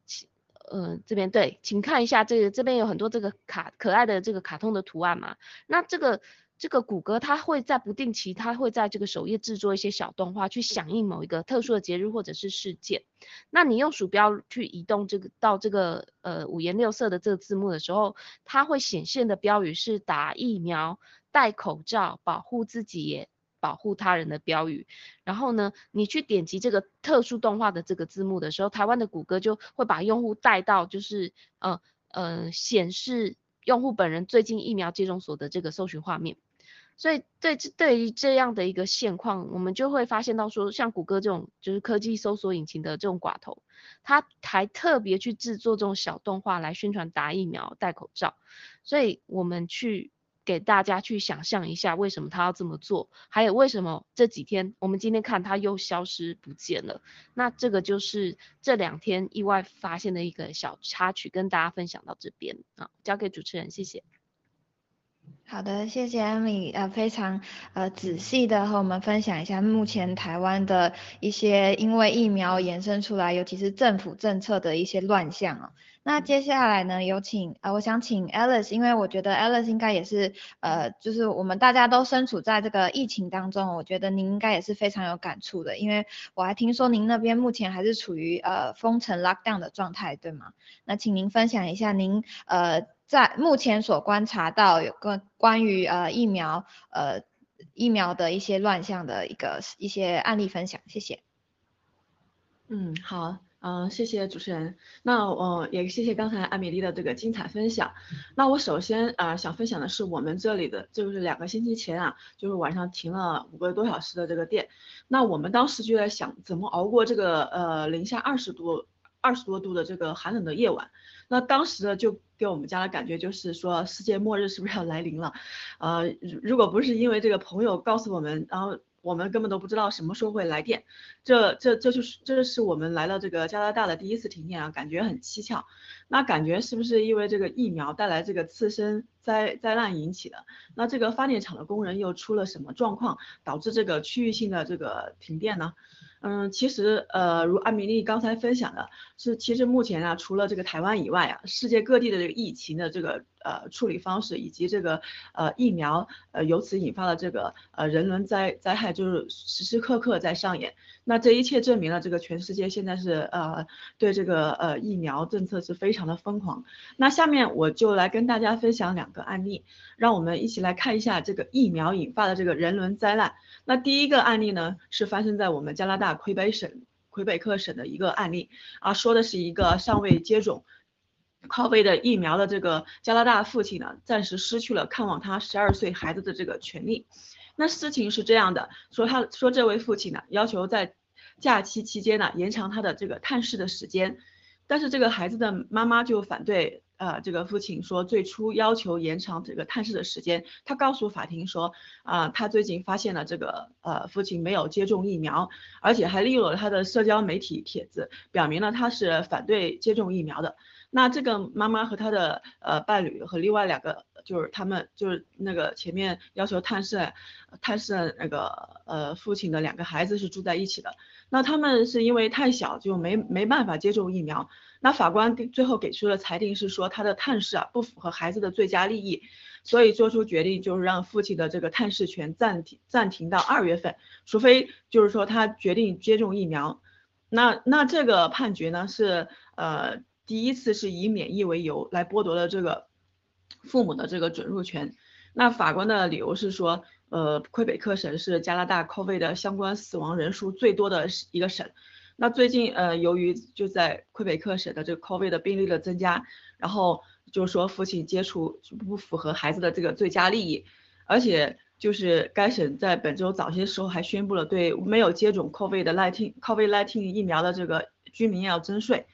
请呃，这边对，请看一下这个，这边有很多这个卡可爱的这个卡通的图案嘛。那这个这个谷歌它会在不定期，它会在这个首页制作一些小动画，去响应某一个特殊的节日或者是事件。那你用鼠标去移动这个到这个呃五颜六色的这个字幕的时候，它会显现的标语是打疫苗、戴口罩、保护自己。保护他人的标语，然后呢，你去点击这个特殊动画的这个字幕的时候，台湾的谷歌就会把用户带到就是呃呃显示用户本人最近疫苗接种所的这个搜寻画面。所以对对于这样的一个现况，我们就会发现到说，像谷歌这种就是科技搜索引擎的这种寡头，他还特别去制作这种小动画来宣传打疫苗、戴口罩。所以我们去。给大家去想象一下，为什么他要这么做？还有为什么这几天我们今天看他又消失不见了？那这个就是这两天意外发现的一个小插曲，跟大家分享到这边啊，交给主持人，谢谢。好的，谢谢艾米，呃，非常呃仔细的和我们分享一下目前台湾的一些因为疫苗延伸出来，尤其是政府政策的一些乱象啊。那接下来呢，有请呃，我想请 Alice，因为我觉得 Alice 应该也是呃，就是我们大家都身处在这个疫情当中，我觉得您应该也是非常有感触的，因为我还听说您那边目前还是处于呃封城 lockdown 的状态，对吗？那请您分享一下您呃在目前所观察到有个关于呃疫苗呃疫苗的一些乱象的一个一些案例分享，谢谢。嗯，好。嗯，谢谢主持人。那我也谢谢刚才艾米丽的这个精彩分享。那我首先啊想分享的是我们这里的，就是两个星期前啊，就是晚上停了五个多小时的这个电。那我们当时就在想，怎么熬过这个呃零下二十度、二十多度的这个寒冷的夜晚。那当时呢，就给我们家的感觉就是说，世界末日是不是要来临了？呃，如果不是因为这个朋友告诉我们，然后。我们根本都不知道什么时候会来电，这这这就是这是我们来到这个加拿大的第一次停电啊，感觉很蹊跷。那感觉是不是因为这个疫苗带来这个次生灾灾难引起的？那这个发电厂的工人又出了什么状况，导致这个区域性的这个停电呢？嗯，其实呃，如艾米丽刚才分享的，是其实目前啊，除了这个台湾以外啊，世界各地的这个疫情的这个呃处理方式，以及这个呃疫苗呃由此引发的这个呃人伦灾灾害，就是时时刻刻在上演。那这一切证明了这个全世界现在是呃对这个呃疫苗政策是非常的疯狂。那下面我就来跟大家分享两个案例，让我们一起来看一下这个疫苗引发的这个人伦灾难。那第一个案例呢，是发生在我们加拿大魁北省魁北克省的一个案例啊，说的是一个尚未接种 COVID 的疫苗的这个加拿大父亲呢，暂时失去了看望他十二岁孩子的这个权利。那事情是这样的，说他说这位父亲呢，要求在假期期间呢，延长他的这个探视的时间，但是这个孩子的妈妈就反对。呃，这个父亲说最初要求延长这个探视的时间，他告诉法庭说，啊，他最近发现了这个呃父亲没有接种疫苗，而且还利用了他的社交媒体帖子，表明了他是反对接种疫苗的。那这个妈妈和她的呃伴侣和另外两个就是他们就是那个前面要求探视探视那个呃父亲的两个孩子是住在一起的。那他们是因为太小就没没办法接种疫苗。那法官最后给出的裁定是说他的探视啊不符合孩子的最佳利益，所以做出决定就是让父亲的这个探视权暂停暂停到二月份，除非就是说他决定接种疫苗。那那这个判决呢是呃。第一次是以免疫为由来剥夺了这个父母的这个准入权。那法官的理由是说，呃，魁北克省是加拿大 COVID 的相关死亡人数最多的一个省。那最近呃，由于就在魁北克省的这个 COVID 的病例的增加，然后就说父亲接触不符合孩子的这个最佳利益，而且就是该省在本周早些时候还宣布了对没有接种 COVID 的 nineteen COVID nineteen 疫苗的这个居民要征税。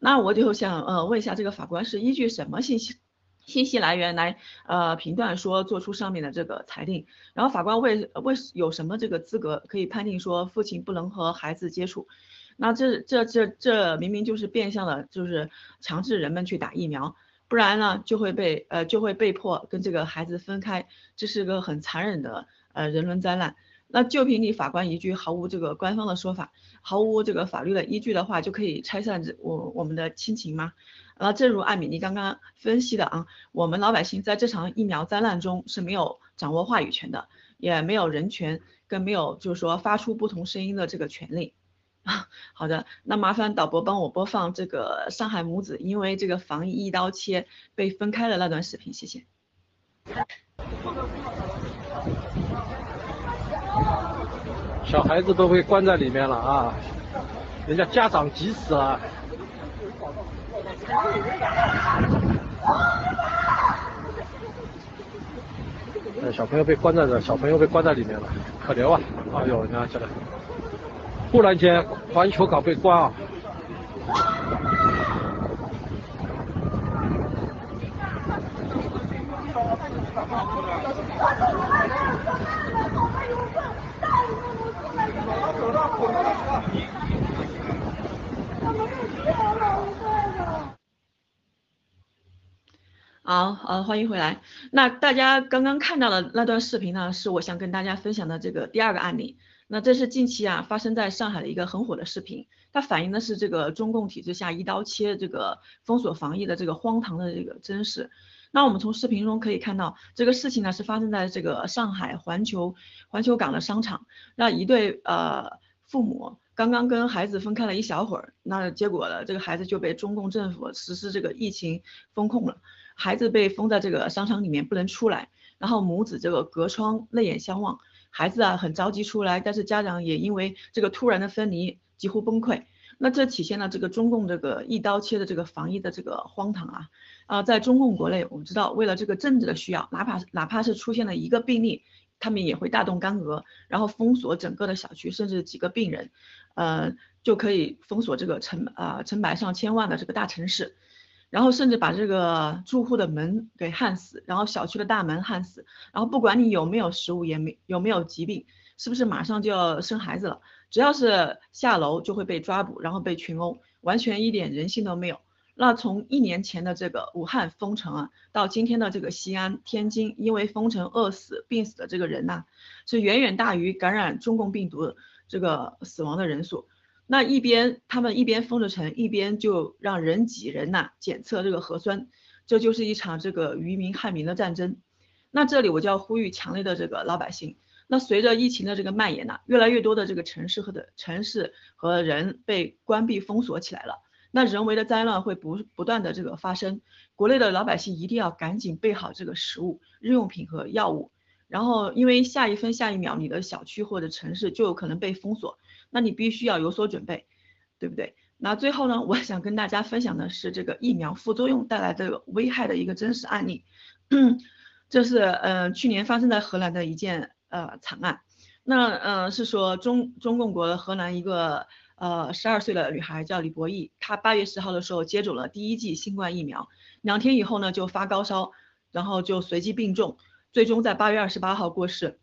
那我就想呃问一下，这个法官是依据什么信息信息来源来呃评断说做出上面的这个裁定？然后法官为为有什么这个资格可以判定说父亲不能和孩子接触？那这这这这明明就是变相的，就是强制人们去打疫苗，不然呢就会被呃就会被迫跟这个孩子分开，这是个很残忍的呃人伦灾难。那就凭你法官一句毫无这个官方的说法，毫无这个法律的依据的话，就可以拆散这我我们的亲情吗？那正如艾米丽刚刚分析的啊，我们老百姓在这场疫苗灾难中是没有掌握话语权的，也没有人权，更没有就是说发出不同声音的这个权利 [LAUGHS] 啊。好的，那麻烦导播帮我播放这个上海母子因为这个防疫一刀切被分开的那段视频，谢谢。小孩子都被关在里面了啊！人家家长急死了。小朋友被关在这，小朋友被关在里面了，可怜啊！哎呦，你看这，忽然间环球港被关啊！好，呃，欢迎回来。那大家刚刚看到的那段视频呢，是我想跟大家分享的这个第二个案例。那这是近期啊发生在上海的一个很火的视频，它反映的是这个中共体制下一刀切这个封锁防疫的这个荒唐的这个真实。那我们从视频中可以看到，这个事情呢是发生在这个上海环球环球港的商场，那一对呃父母刚刚跟孩子分开了一小会儿，那结果呢，这个孩子就被中共政府实施这个疫情封控了。孩子被封在这个商场里面不能出来，然后母子这个隔窗泪眼相望，孩子啊很着急出来，但是家长也因为这个突然的分离几乎崩溃。那这体现了这个中共这个一刀切的这个防疫的这个荒唐啊啊，在中共国内，我们知道为了这个政治的需要，哪怕哪怕是出现了一个病例，他们也会大动干戈，然后封锁整个的小区，甚至几个病人，呃就可以封锁这个成啊成百上千万的这个大城市。然后甚至把这个住户的门给焊死，然后小区的大门焊死，然后不管你有没有食物，也没有没有疾病，是不是马上就要生孩子了，只要是下楼就会被抓捕，然后被群殴，完全一点人性都没有。那从一年前的这个武汉封城啊，到今天的这个西安、天津，因为封城饿死、病死的这个人呐，是远远大于感染中共病毒这个死亡的人数。那一边他们一边封着城，一边就让人挤人呐，检测这个核酸，这就是一场这个愚民害民的战争。那这里我就要呼吁强烈的这个老百姓，那随着疫情的这个蔓延呐，越来越多的这个城市和的城市和人被关闭封锁起来了，那人为的灾难会不不断的这个发生。国内的老百姓一定要赶紧备好这个食物、日用品和药物，然后因为下一分下一秒你的小区或者城市就有可能被封锁。那你必须要有所准备，对不对？那最后呢，我想跟大家分享的是这个疫苗副作用带来的危害的一个真实案例。[COUGHS] 这是呃去年发生在荷兰的一件呃惨案。那呃是说中中共国的荷兰一个呃十二岁的女孩叫李博义，她八月十号的时候接种了第一剂新冠疫苗，两天以后呢就发高烧，然后就随即病重，最终在八月二十八号过世。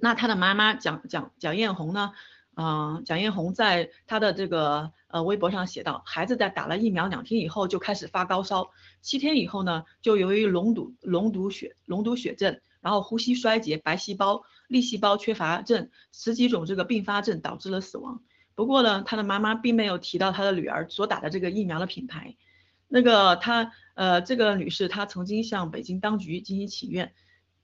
那她的妈妈蒋蒋蒋艳红呢？啊，蒋艳红在她的这个呃微博上写道，孩子在打了疫苗两天以后就开始发高烧，七天以后呢，就由于脓毒脓毒血脓毒血症，然后呼吸衰竭、白细胞、粒细胞缺乏症十几种这个并发症导致了死亡。不过呢，他的妈妈并没有提到他的女儿所打的这个疫苗的品牌。那个他呃这个女士她曾经向北京当局进行请愿，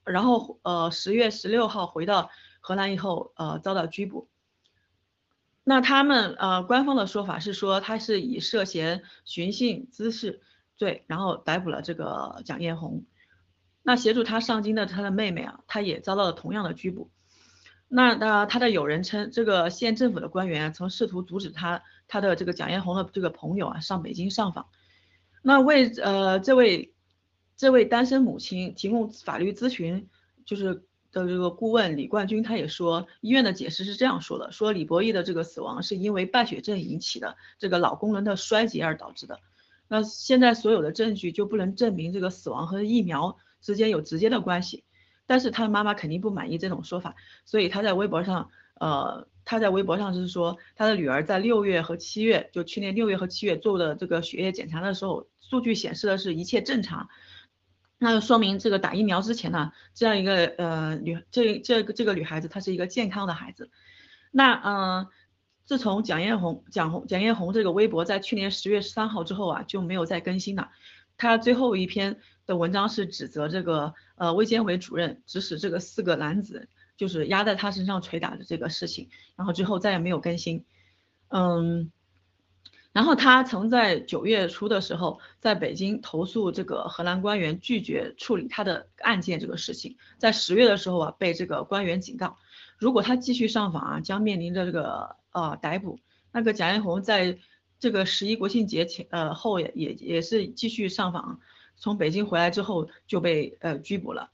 然后呃十月十六号回到荷兰以后呃遭到拘捕。那他们呃官方的说法是说他是以涉嫌寻衅滋事罪，然后逮捕了这个蒋艳红。那协助他上京的他的妹妹啊，她也遭到了同样的拘捕。那那他的友人称，这个县政府的官员曾试图阻止他他的这个蒋艳红的这个朋友啊上北京上访。那为呃这位这位单身母亲提供法律咨询，就是的这个顾问李冠军他也说，医院的解释是这样说的，说李博义的这个死亡是因为败血症引起的这个脑功能的衰竭而导致的。那现在所有的证据就不能证明这个死亡和疫苗之间有直接的关系。但是他的妈妈肯定不满意这种说法，所以他在微博上，呃，他在微博上就是说，他的女儿在六月和七月，就去年六月和七月做的这个血液检查的时候，数据显示的是一切正常，那就说明这个打疫苗之前呢，这样一个呃女这这个这个女孩子她是一个健康的孩子。那嗯，自从蒋艳红蒋红蒋艳红这个微博在去年十月十三号之后啊，就没有再更新了。她最后一篇的文章是指责这个呃卫健委主任指使这个四个男子就是压在她身上捶打的这个事情，然后之后再也没有更新。嗯，然后他曾在九月初的时候在北京投诉这个荷兰官员拒绝处理他的案件这个事情，在十月的时候啊被这个官员警告，如果他继续上访啊将面临着这个呃逮捕。那个蒋艳红在。这个十一国庆节前呃后也也也是继续上访，从北京回来之后就被呃拘捕了。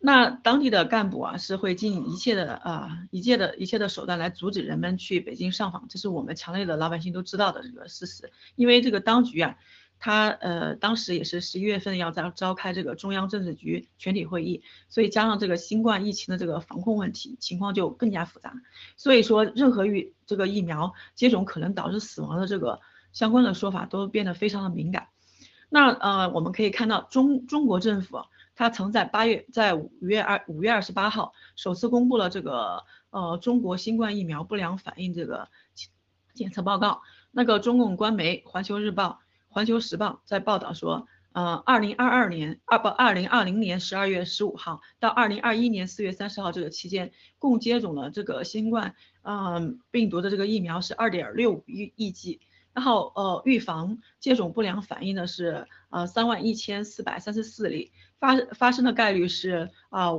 那当地的干部啊是会尽一切的啊一切的一切的手段来阻止人们去北京上访，这是我们强烈的老百姓都知道的这个事实。因为这个当局啊。他呃当时也是十一月份要召召开这个中央政治局全体会议，所以加上这个新冠疫情的这个防控问题，情况就更加复杂。所以说，任何与这个疫苗接种可能导致死亡的这个相关的说法都变得非常的敏感。那呃我们可以看到中中国政府，他曾在八月在五月二五月二十八号首次公布了这个呃中国新冠疫苗不良反应这个检测报告。那个中共官媒环球日报。环球时报在报道说，呃，二零二二年二不二零二零年十二月十五号到二零二一年四月三十号这个期间，共接种了这个新冠嗯病毒的这个疫苗是二点六五亿亿剂，然后呃预防接种不良反应的是呃三万一千四百三十四例，发发生的概率是啊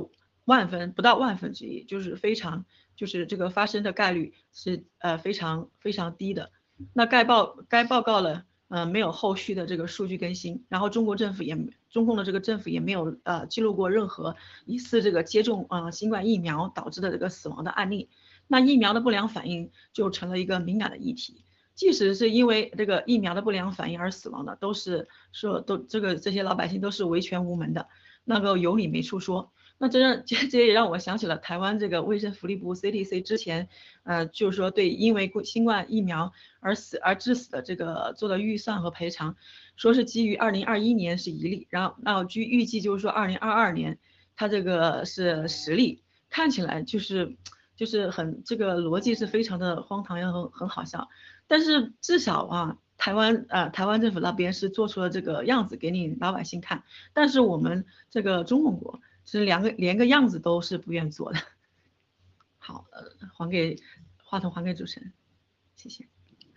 万分不到万分之一，就是非常就是这个发生的概率是呃非常非常低的。那该报该报告了。呃，没有后续的这个数据更新，然后中国政府也，中共的这个政府也没有呃记录过任何疑似这个接种啊新冠疫苗导致的这个死亡的案例，那疫苗的不良反应就成了一个敏感的议题，即使是因为这个疫苗的不良反应而死亡的，都是说都这个这些老百姓都是维权无门的，那个有理没处说。那这让 [LAUGHS] 这这也让我想起了台湾这个卫生福利部 CDC 之前，呃，就是说对因为新冠疫苗而死而致死的这个做的预算和赔偿，说是基于二零二一年是一例，然后那据预计就是说二零二二年它这个是十例，看起来就是就是很这个逻辑是非常的荒唐也很很好笑，但是至少啊，台湾啊台湾政府那边是做出了这个样子给你老百姓看，但是我们这个中共国。是两个连个样子都是不愿做的。[LAUGHS] 好，呃，还给话筒，还给主持人，谢谢。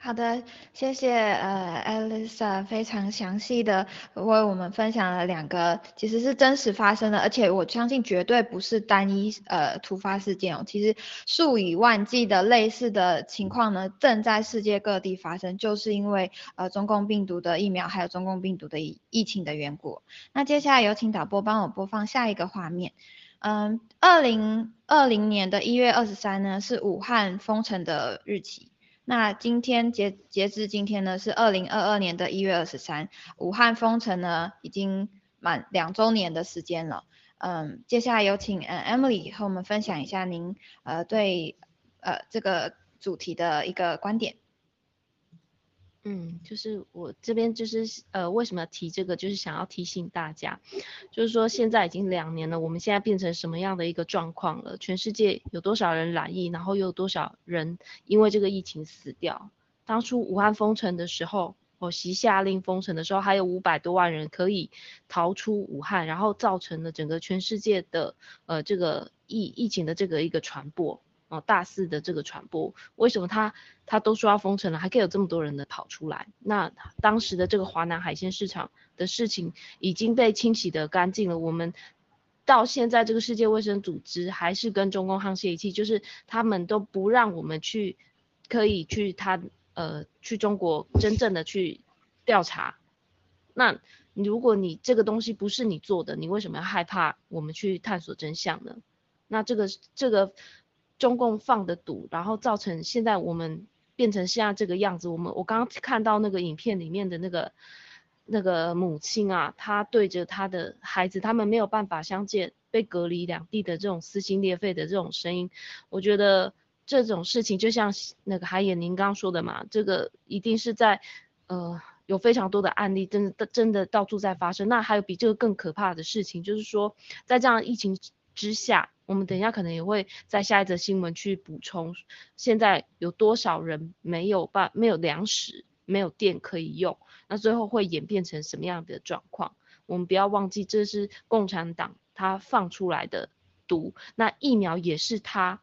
好的，谢谢呃，Elisa 非常详细的为我们分享了两个其实是真实发生的，而且我相信绝对不是单一呃突发事件哦，其实数以万计的类似的情况呢正在世界各地发生，就是因为呃中共病毒的疫苗还有中共病毒的疫疫情的缘故。那接下来有请导播帮我播放下一个画面，嗯，二零二零年的一月二十三呢是武汉封城的日期。那今天截截至今天呢，是二零二二年的一月二十三，武汉封城呢已经满两周年的时间了。嗯，接下来有请呃 Emily 和我们分享一下您呃对呃这个主题的一个观点。嗯，就是我这边就是呃，为什么要提这个，就是想要提醒大家，就是说现在已经两年了，我们现在变成什么样的一个状况了？全世界有多少人染疫，然后又有多少人因为这个疫情死掉？当初武汉封城的时候，我习下令封城的时候，还有五百多万人可以逃出武汉，然后造成了整个全世界的呃这个疫疫情的这个一个传播。哦，大肆的这个传播，为什么他他都说要封城了，还可以有这么多人的跑出来？那当时的这个华南海鲜市场的事情已经被清洗的干净了。我们到现在这个世界卫生组织还是跟中共沆瀣一气，就是他们都不让我们去可以去他呃去中国真正的去调查。那如果你这个东西不是你做的，你为什么要害怕我们去探索真相呢？那这个这个。中共放的毒，然后造成现在我们变成现在这个样子。我们我刚刚看到那个影片里面的那个那个母亲啊，她对着她的孩子，他们没有办法相见，被隔离两地的这种撕心裂肺的这种声音，我觉得这种事情就像那个海野您刚刚说的嘛，这个一定是在呃有非常多的案例，真的真的到处在发生。那还有比这个更可怕的事情，就是说在这样疫情之下。我们等一下可能也会在下一则新闻去补充，现在有多少人没有办没有粮食、没有电可以用，那最后会演变成什么样的状况？我们不要忘记，这是共产党他放出来的毒，那疫苗也是他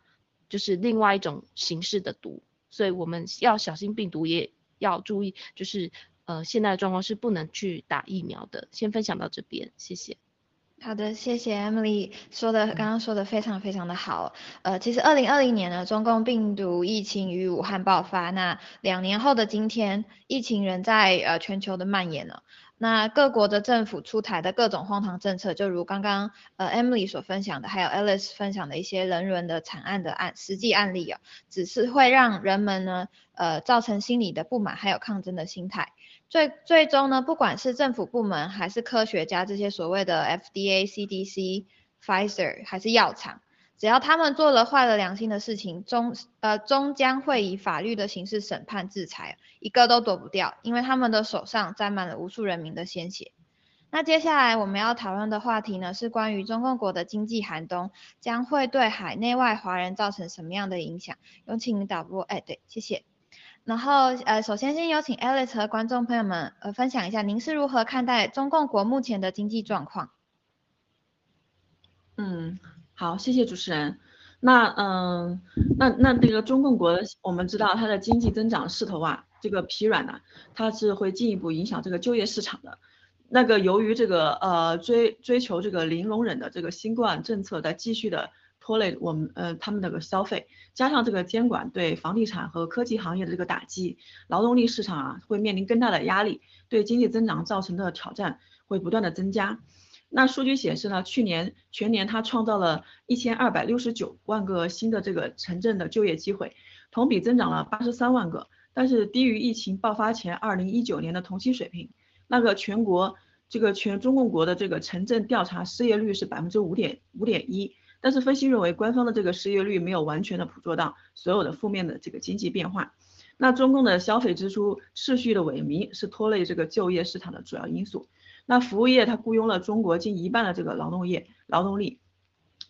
就是另外一种形式的毒，所以我们要小心病毒，也要注意，就是呃现在的状况是不能去打疫苗的。先分享到这边，谢谢。好的，谢谢 Emily 说的，刚刚说的非常非常的好。呃，其实二零二零年呢，中共病毒疫情于武汉爆发，那两年后的今天，疫情仍在呃全球的蔓延了。那各国的政府出台的各种荒唐政策，就如刚刚呃 Emily 所分享的，还有 Alice 分享的一些人伦的惨案的案实际案例啊，只是会让人们呢呃造成心理的不满，还有抗争的心态。最最终呢，不管是政府部门还是科学家，这些所谓的 FDA、CDC、Pfizer 还是药厂，只要他们做了坏了良心的事情，终呃终将会以法律的形式审判制裁，一个都躲不掉，因为他们的手上沾满了无数人民的鲜血。那接下来我们要讨论的话题呢，是关于中共国的经济寒冬将会对海内外华人造成什么样的影响？有请导播，哎，对，谢谢。然后，呃，首先先有请 Alice 和观众朋友们，呃，分享一下您是如何看待中共国目前的经济状况。嗯，好，谢谢主持人。那，嗯，那那那个中共国，我们知道它的经济增长势头啊，这个疲软呢，它是会进一步影响这个就业市场的。那个由于这个呃追追求这个零容忍的这个新冠政策在继续的。拖累我们呃他们那个消费，加上这个监管对房地产和科技行业的这个打击，劳动力市场啊会面临更大的压力，对经济增长造成的挑战会不断的增加。那数据显示呢，去年全年它创造了一千二百六十九万个新的这个城镇的就业机会，同比增长了八十三万个，但是低于疫情爆发前二零一九年的同期水平。那个全国这个全中共国的这个城镇调查失业率是百分之五点五点一。但是分析认为，官方的这个失业率没有完全的捕捉到所有的负面的这个经济变化。那中共的消费支出持续的萎靡是拖累这个就业市场的主要因素。那服务业它雇佣了中国近一半的这个劳动业劳动力，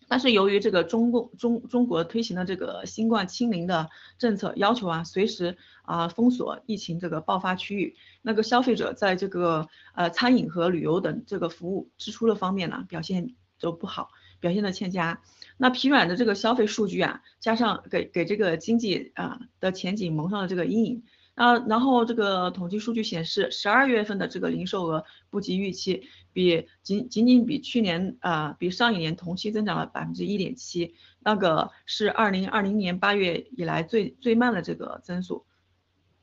但是由于这个中共中中国推行的这个新冠清零的政策要求啊，随时啊封锁疫情这个爆发区域，那个消费者在这个呃餐饮和旅游等这个服务支出的方面呢表现都不好。表现的欠佳，那疲软的这个消费数据啊，加上给给这个经济啊的前景蒙上了这个阴影啊，然后这个统计数据显示，十二月份的这个零售额不及预期，比仅仅仅比去年啊比上一年同期增长了百分之一点七，那个是二零二零年八月以来最最慢的这个增速。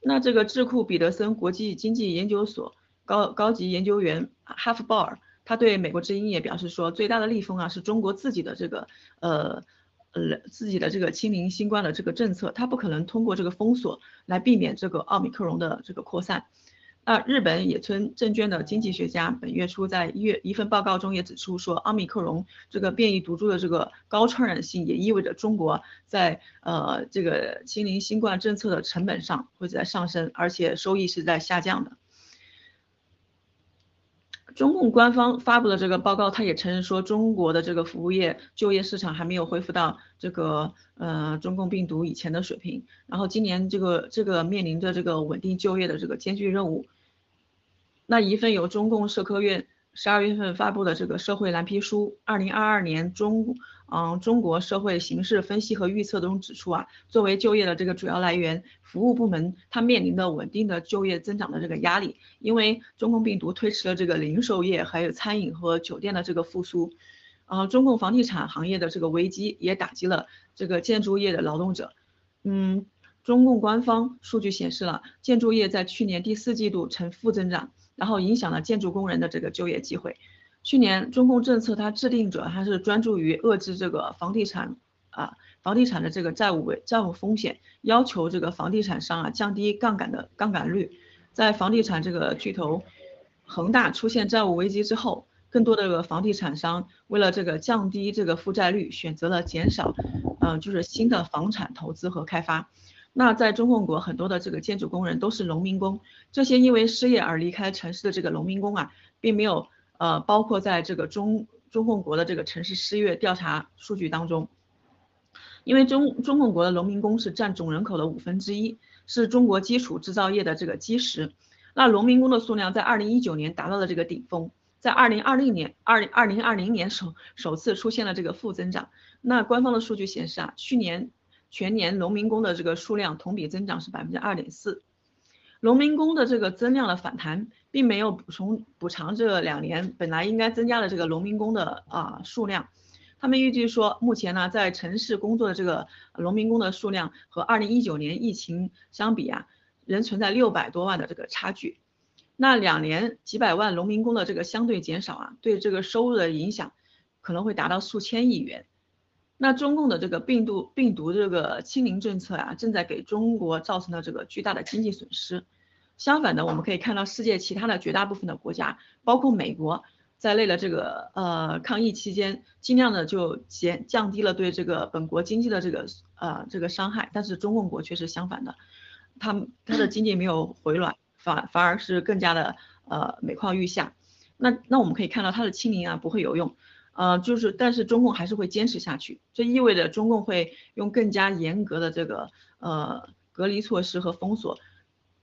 那这个智库彼得森国际经济研究所高高级研究员哈夫鲍尔。他对美国之音也表示说，最大的逆风啊是中国自己的这个呃呃自己的这个清零新冠的这个政策，它不可能通过这个封锁来避免这个奥密克戎的这个扩散。那日本野村证券的经济学家本月初在一月一份报告中也指出说，奥密克戎这个变异毒株的这个高传染性也意味着中国在呃这个清零新冠政策的成本上会在上升，而且收益是在下降的。中共官方发布的这个报告，他也承认说，中国的这个服务业就业市场还没有恢复到这个呃中共病毒以前的水平。然后今年这个这个面临着这个稳定就业的这个艰巨任务。那一份由中共社科院十二月份发布的这个社会蓝皮书，二零二二年中。嗯，中国社会形势分析和预测中指出啊，作为就业的这个主要来源，服务部门它面临的稳定的就业增长的这个压力，因为中共病毒推迟了这个零售业还有餐饮和酒店的这个复苏，嗯，中共房地产行业的这个危机也打击了这个建筑业的劳动者。嗯，中共官方数据显示了建筑业在去年第四季度呈负增长，然后影响了建筑工人的这个就业机会。去年中共政策它制定者还是专注于遏制这个房地产啊房地产的这个债务危债务风险，要求这个房地产商啊降低杠杆的杠杆率。在房地产这个巨头恒大出现债务危机之后，更多的这个房地产商为了这个降低这个负债率，选择了减少嗯就是新的房产投资和开发。那在中共国很多的这个建筑工人都是农民工，这些因为失业而离开城市的这个农民工啊，并没有。呃，包括在这个中中共国的这个城市失业调查数据当中，因为中中共国的农民工是占总人口的五分之一，是中国基础制造业的这个基石。那农民工的数量在二零一九年达到了这个顶峰，在二零二零年二零二零二零年首首次出现了这个负增长。那官方的数据显示啊，去年全年农民工的这个数量同比增长是百分之二点四。农民工的这个增量的反弹，并没有补充补偿这两年本来应该增加的这个农民工的啊数量。他们预计说，目前呢，在城市工作的这个农民工的数量和二零一九年疫情相比啊，仍存在六百多万的这个差距。那两年几百万农民工的这个相对减少啊，对这个收入的影响可能会达到数千亿元。那中共的这个病毒病毒这个清零政策啊，正在给中国造成了这个巨大的经济损失。相反的，我们可以看到世界其他的绝大部分的国家，包括美国在内的这个呃抗疫期间，尽量的就减降低了对这个本国经济的这个呃这个伤害。但是中共国却是相反的，它它的经济没有回暖，反反而是更加的呃每况愈下。那那我们可以看到它的清零啊不会有用。呃，就是，但是中共还是会坚持下去，这意味着中共会用更加严格的这个呃隔离措施和封锁，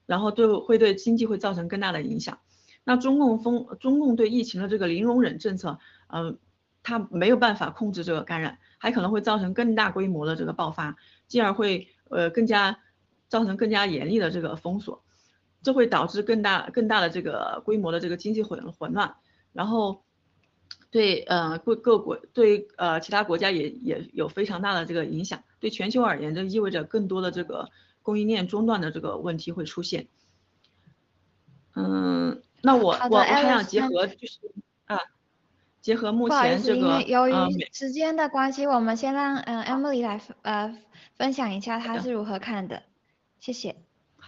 然后对会对经济会造成更大的影响。那中共封中共对疫情的这个零容忍政策，嗯，它没有办法控制这个感染，还可能会造成更大规模的这个爆发，进而会呃更加造成更加严厉的这个封锁，这会导致更大更大的这个规模的这个经济混混乱，然后。对，呃，各各国对呃其他国家也也有非常大的这个影响。对全球而言，这意味着更多的这个供应链中断的这个问题会出现。嗯，那我我我还想结合就是啊，结合目前这个由于时间的关系，我们先让嗯 Emily 来呃分享一下她是如何看的，谢谢。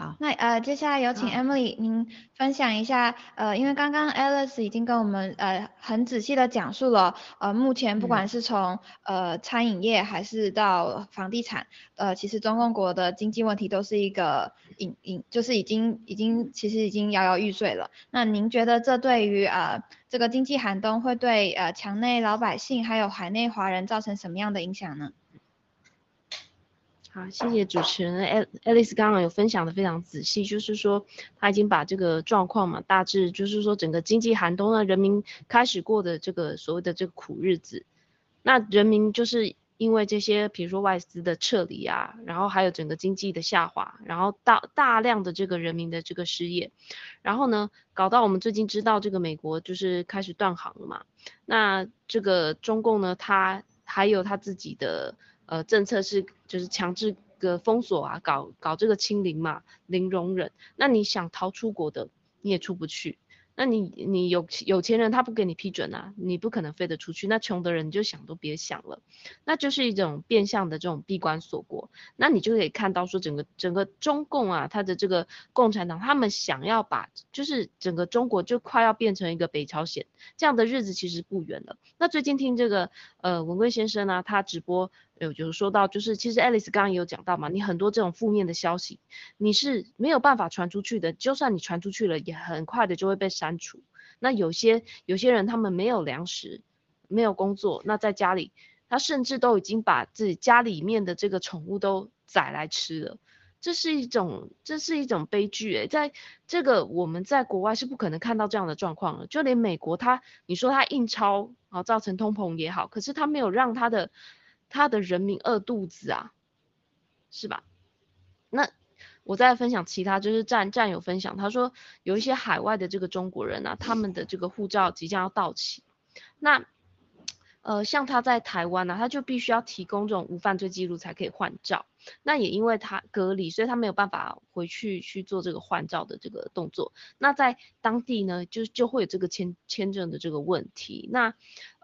好，那呃，接下来有请 Emily，您分享一下，呃，因为刚刚 Alice 已经跟我们呃很仔细的讲述了，呃，目前不管是从呃餐饮业还是到房地产，呃，其实中共国的经济问题都是一个隐隐，就是已经已经其实已经摇摇欲坠了。那您觉得这对于呃这个经济寒冬会对呃墙内老百姓还有海内华人造成什么样的影响呢？好，谢谢主持人。艾艾丽丝刚刚有分享的非常仔细，就是说他已经把这个状况嘛，大致就是说整个经济寒冬呢，人民开始过的这个所谓的这个苦日子。那人民就是因为这些，比如说外资的撤离啊，然后还有整个经济的下滑，然后大大量的这个人民的这个失业，然后呢，搞到我们最近知道这个美国就是开始断航了嘛。那这个中共呢，他还有他自己的。呃，政策是就是强制个封锁啊，搞搞这个清零嘛，零容忍。那你想逃出国的，你也出不去。那你你有有钱人他不给你批准啊，你不可能飞得出去。那穷的人你就想都别想了，那就是一种变相的这种闭关锁国。那你就可以看到说整个整个中共啊，他的这个共产党，他们想要把就是整个中国就快要变成一个北朝鲜这样的日子其实不远了。那最近听这个呃文贵先生呢，他直播。有就是说到，就是其实 Alice 刚刚也有讲到嘛，你很多这种负面的消息，你是没有办法传出去的，就算你传出去了，也很快的就会被删除。那有些有些人他们没有粮食，没有工作，那在家里，他甚至都已经把自己家里面的这个宠物都宰来吃了，这是一种这是一种悲剧诶，在这个我们在国外是不可能看到这样的状况的，就连美国他你说他印钞啊造成通膨也好，可是他没有让他的。他的人民饿肚子啊，是吧？那我再分享其他，就是战战友分享，他说有一些海外的这个中国人啊，他们的这个护照即将要到期，那呃，像他在台湾呢，他就必须要提供这种无犯罪记录才可以换照。那也因为他隔离，所以他没有办法回去去做这个换照的这个动作。那在当地呢，就就会有这个签签证的这个问题。那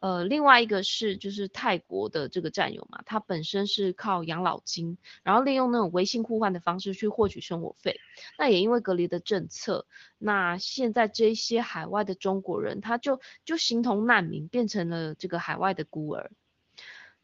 呃，另外一个是就是泰国的这个战友嘛，他本身是靠养老金，然后利用那种微信互换的方式去获取生活费。那也因为隔离的政策，那现在这些海外的中国人，他就就形同难民，变成了这个海外的孤儿。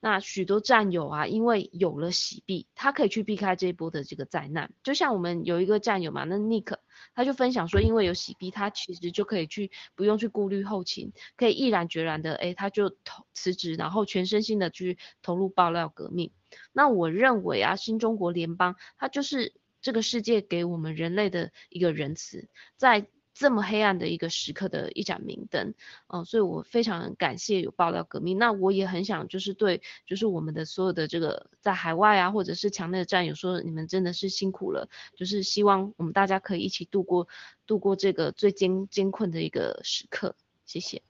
那许多战友啊，因为有了洗币，他可以去避开这一波的这个灾难。就像我们有一个战友嘛，那 Nick 他就分享说，因为有洗币，他其实就可以去不用去顾虑后勤，可以毅然决然的，哎，他就投辞职，然后全身心的去投入爆料革命。那我认为啊，新中国联邦它就是这个世界给我们人类的一个仁慈，在。这么黑暗的一个时刻的一盏明灯，嗯，所以我非常感谢有爆料革命。那我也很想就是对，就是我们的所有的这个在海外啊，或者是强烈的战友说，你们真的是辛苦了。就是希望我们大家可以一起度过度过这个最艰艰困的一个时刻。谢谢。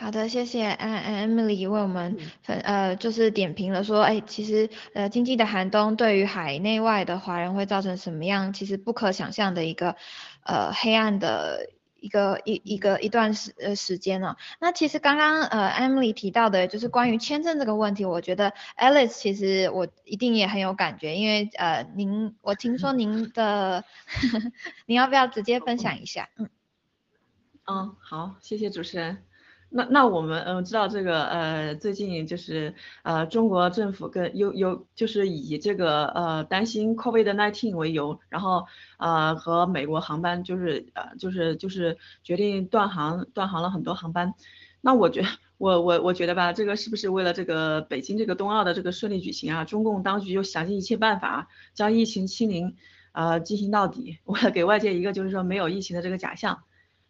好的，谢谢 Em Emily 为我们分呃就是点评了说，哎，其实呃经济的寒冬对于海内外的华人会造成什么样，其实不可想象的一个呃黑暗的一个一一个一段时呃时间呢。那其实刚刚呃 Emily 提到的就是关于签证这个问题，我觉得 Alice 其实我一定也很有感觉，因为呃您我听说您的 [LAUGHS] 您要不要直接分享一下？嗯嗯，好，谢谢主持人。那那我们嗯知道这个呃最近就是呃中国政府跟有有就是以这个呃担心 COVID-19 为由，然后呃和美国航班就是呃就是就是决定断航断航了很多航班。那我觉我我我觉得吧，这个是不是为了这个北京这个冬奥的这个顺利举行啊？中共当局就想尽一切办法将疫情清零呃进行到底，为了给外界一个就是说没有疫情的这个假象。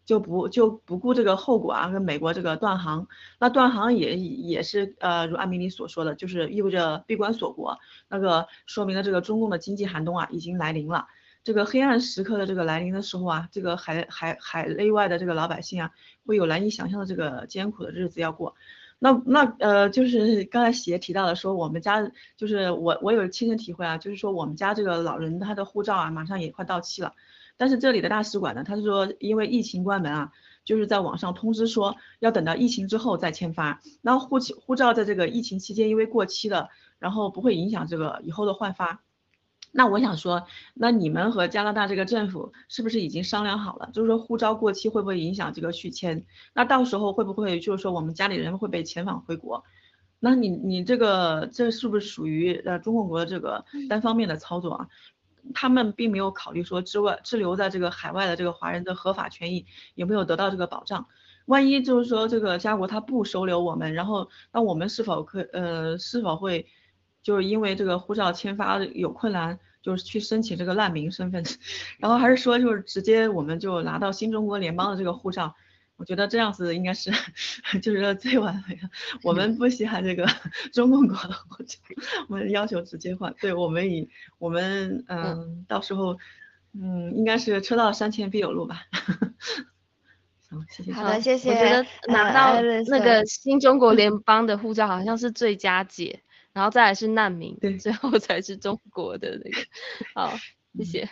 就不就不顾这个后果啊，跟美国这个断航，那断航也也是呃，如安明丽所说的，就是意味着闭关锁国，那个说明了这个中共的经济寒冬啊已经来临了。这个黑暗时刻的这个来临的时候啊，这个海海海内外的这个老百姓啊，会有难以想象的这个艰苦的日子要过。那那呃，就是刚才喜提到的说，我们家就是我我有亲身体会啊，就是说我们家这个老人他的护照啊，马上也快到期了。但是这里的大使馆呢，他是说因为疫情关门啊，就是在网上通知说要等到疫情之后再签发。然后护护照在这个疫情期间因为过期了，然后不会影响这个以后的换发。那我想说，那你们和加拿大这个政府是不是已经商量好了？就是说护照过期会不会影响这个续签？那到时候会不会就是说我们家里人会被遣返回国？那你你这个这是不是属于呃中共国的这个单方面的操作啊？他们并没有考虑说之外滞留在这个海外的这个华人的合法权益有没有得到这个保障？万一就是说这个家国他不收留我们，然后那我们是否可呃是否会就是因为这个护照签发有困难，就是去申请这个难民身份？[LAUGHS] 然后还是说就是直接我们就拿到新中国联邦的这个护照？我觉得这样子应该是，[LAUGHS] 就是最完美的。我们不稀罕这个 [LAUGHS] 中共国的护照，[LAUGHS] 我们要求直接换。对我们以我们嗯，到时候嗯，应该是车到山前必有路吧。好，谢谢。好的，谢谢。我觉得拿到那个新中国联邦的护照好像是最佳解，然后再来是难民，对，最后才是中国的那个。好，谢谢。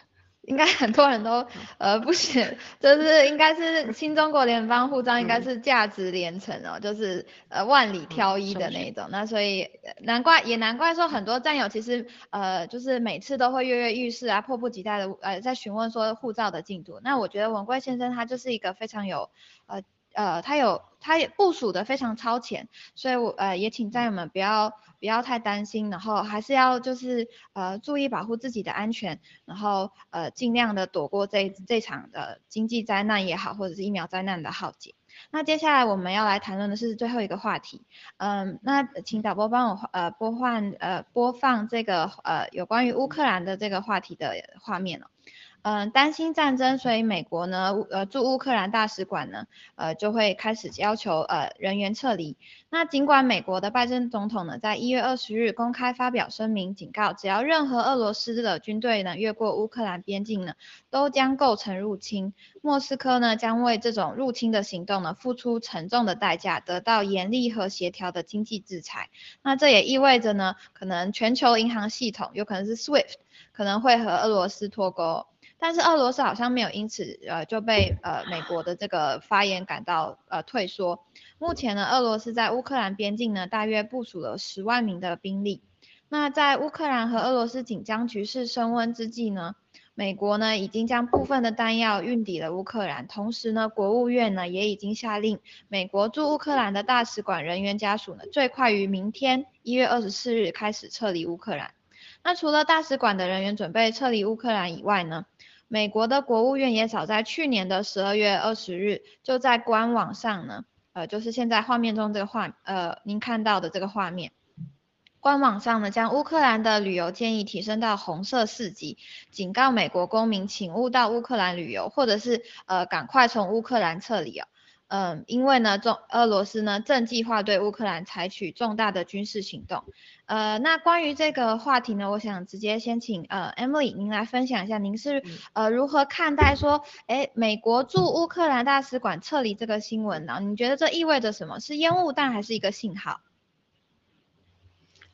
应该很多人都 [LAUGHS] 呃不写，就是应该是新中国联邦护照应该是价值连城哦，就是呃万里挑一的那种。那所以难怪也难怪说很多战友其实呃就是每次都会跃跃欲试啊，迫不及待的呃在询问说护照的进度。那我觉得文贵先生他就是一个非常有呃。呃，他有，他也部署的非常超前，所以我呃也请战友们不要不要太担心，然后还是要就是呃注意保护自己的安全，然后呃尽量的躲过这这场的经济灾难也好，或者是疫苗灾难的浩劫。那接下来我们要来谈论的是最后一个话题，嗯，那请导播帮我呃播放呃播放这个呃有关于乌克兰的这个话题的画面了。嗯，担心战争，所以美国呢，呃，驻乌克兰大使馆呢，呃，就会开始要求呃人员撤离。那尽管美国的拜登总统呢，在一月二十日公开发表声明，警告只要任何俄罗斯的军队呢越过乌克兰边境呢，都将构成入侵。莫斯科呢将为这种入侵的行动呢付出沉重的代价，得到严厉和协调的经济制裁。那这也意味着呢，可能全球银行系统有可能是 SWIFT 可能会和俄罗斯脱钩。但是俄罗斯好像没有因此呃就被呃美国的这个发言感到呃退缩。目前呢，俄罗斯在乌克兰边境呢大约部署了十万名的兵力。那在乌克兰和俄罗斯紧张局势升温之际呢，美国呢已经将部分的弹药运抵了乌克兰，同时呢，国务院呢也已经下令美国驻乌克兰的大使馆人员家属呢最快于明天一月二十四日开始撤离乌克兰。那除了大使馆的人员准备撤离乌克兰以外呢？美国的国务院也早在去年的十二月二十日，就在官网上呢，呃，就是现在画面中这个画，呃，您看到的这个画面，官网上呢，将乌克兰的旅游建议提升到红色四级，警告美国公民，请勿到乌克兰旅游，或者是呃，赶快从乌克兰撤离哦。嗯，因为呢，中俄罗斯呢正计划对乌克兰采取重大的军事行动。呃，那关于这个话题呢，我想直接先请呃 Emily 您来分享一下，您是呃如何看待说，哎，美国驻乌克兰大使馆撤离这个新闻呢？你觉得这意味着什么？是烟雾弹还是一个信号？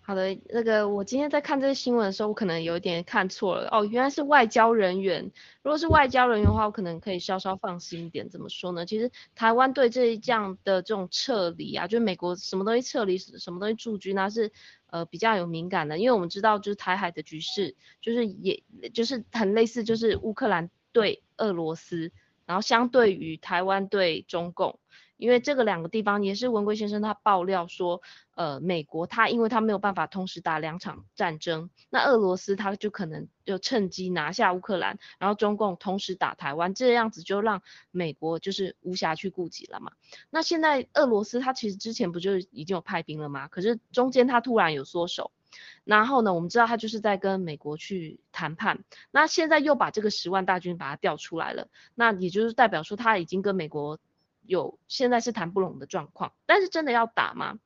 好的，那个我今天在看这个新闻的时候，我可能有点看错了哦，原来是外交人员。如果是外交人员的话，我可能可以稍稍放心一点。怎么说呢？其实台湾对这这样的这种撤离啊，就是美国什么东西撤离，什么东西驻军啊是呃比较有敏感的，因为我们知道就是台海的局势，就是也就是很类似，就是乌克兰对俄罗斯，然后相对于台湾对中共。因为这个两个地方也是文贵先生他爆料说，呃，美国他因为他没有办法同时打两场战争，那俄罗斯他就可能就趁机拿下乌克兰，然后中共同时打台湾，这样子就让美国就是无暇去顾及了嘛。那现在俄罗斯他其实之前不就已经有派兵了吗？可是中间他突然有缩手，然后呢，我们知道他就是在跟美国去谈判，那现在又把这个十万大军把它调出来了，那也就是代表说他已经跟美国。有现在是谈不拢的状况，但是真的要打吗？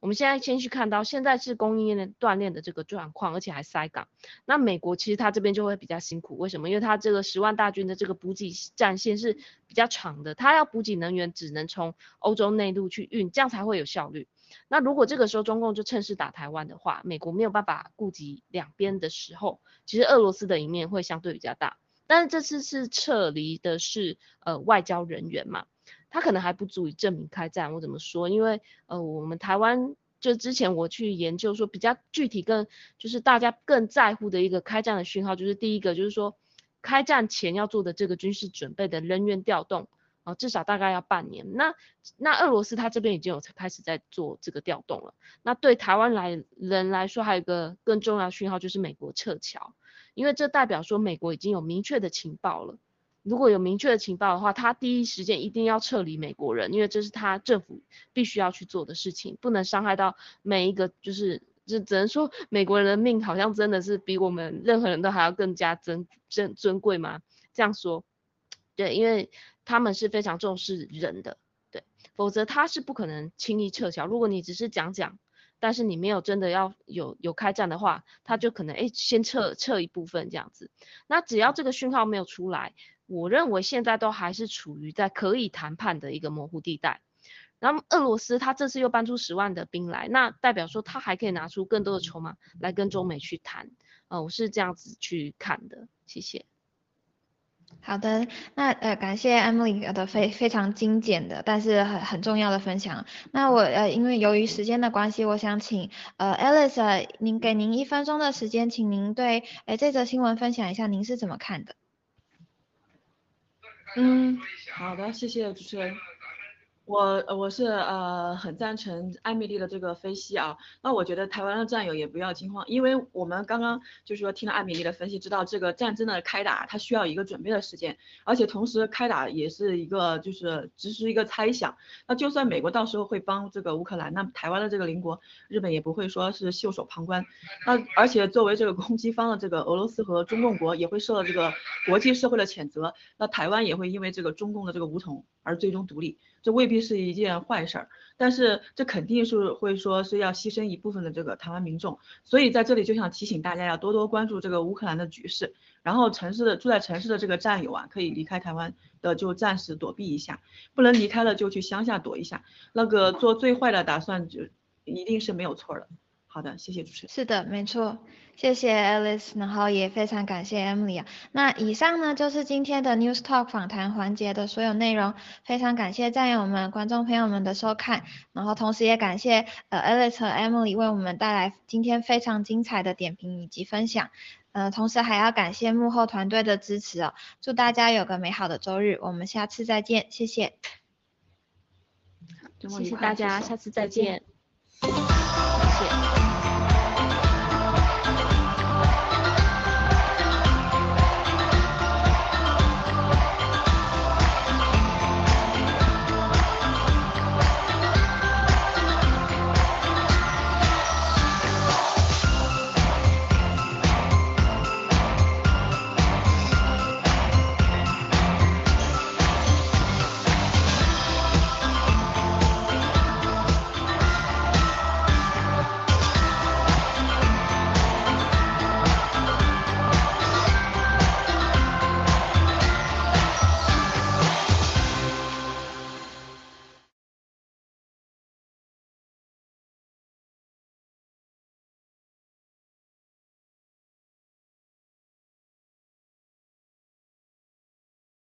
我们现在先去看到现在是供应链断裂的这个状况，而且还塞港。那美国其实他这边就会比较辛苦，为什么？因为他这个十万大军的这个补给战线是比较长的，他要补给能源只能从欧洲内陆去运，这样才会有效率。那如果这个时候中共就趁势打台湾的话，美国没有办法顾及两边的时候，其实俄罗斯的一面会相对比较大。但是这次是撤离的是呃外交人员嘛？他可能还不足以证明开战，我怎么说？因为呃，我们台湾就之前我去研究说，比较具体更就是大家更在乎的一个开战的讯号，就是第一个就是说，开战前要做的这个军事准备的人员调动啊，至少大概要半年。那那俄罗斯他这边已经有开始在做这个调动了。那对台湾来人来说，还有一个更重要的讯号就是美国撤侨，因为这代表说美国已经有明确的情报了。如果有明确的情报的话，他第一时间一定要撤离美国人，因为这是他政府必须要去做的事情，不能伤害到每一个，就是就只能说美国人的命好像真的是比我们任何人都还要更加珍珍尊贵吗？这样说，对，因为他们是非常重视人的，对，否则他是不可能轻易撤侨。如果你只是讲讲，但是你没有真的要有有开战的话，他就可能哎先撤撤一部分这样子。那只要这个讯号没有出来。我认为现在都还是处于在可以谈判的一个模糊地带。然后俄罗斯他这次又搬出十万的兵来，那代表说他还可以拿出更多的筹码来跟中美去谈。呃，我是这样子去看的。谢谢。好的，那呃感谢 Emily 的非非常精简的，但是很很重要的分享。那我呃因为由于时间的关系，我想请呃 Alice 您给您一分钟的时间，请您对呃这则新闻分享一下您是怎么看的。嗯，好的，谢谢主持人。我我是呃很赞成艾米丽的这个分析啊，那我觉得台湾的战友也不要惊慌，因为我们刚刚就是说听了艾米丽的分析，知道这个战争的开打它需要一个准备的时间，而且同时开打也是一个就是只是一个猜想，那就算美国到时候会帮这个乌克兰，那台湾的这个邻国日本也不会说是袖手旁观，那而且作为这个攻击方的这个俄罗斯和中共国也会受到这个国际社会的谴责，那台湾也会因为这个中共的这个武统而最终独立。这未必是一件坏事儿，但是这肯定是会说是要牺牲一部分的这个台湾民众，所以在这里就想提醒大家要多多关注这个乌克兰的局势，然后城市的住在城市的这个战友啊，可以离开台湾的就暂时躲避一下，不能离开了就去乡下躲一下，那个做最坏的打算就一定是没有错的。好的，谢谢主持人。是的，没错，谢谢 Alice，然后也非常感谢 Emily 啊。那以上呢就是今天的 News Talk 访谈环节的所有内容，非常感谢战友们、观众朋友们的收看，然后同时也感谢呃 Alice 和 Emily 为我们带来今天非常精彩的点评以及分享，呃，同时还要感谢幕后团队的支持哦。祝大家有个美好的周日，我们下次再见，谢谢。谢谢大家，下次再见。谢谢。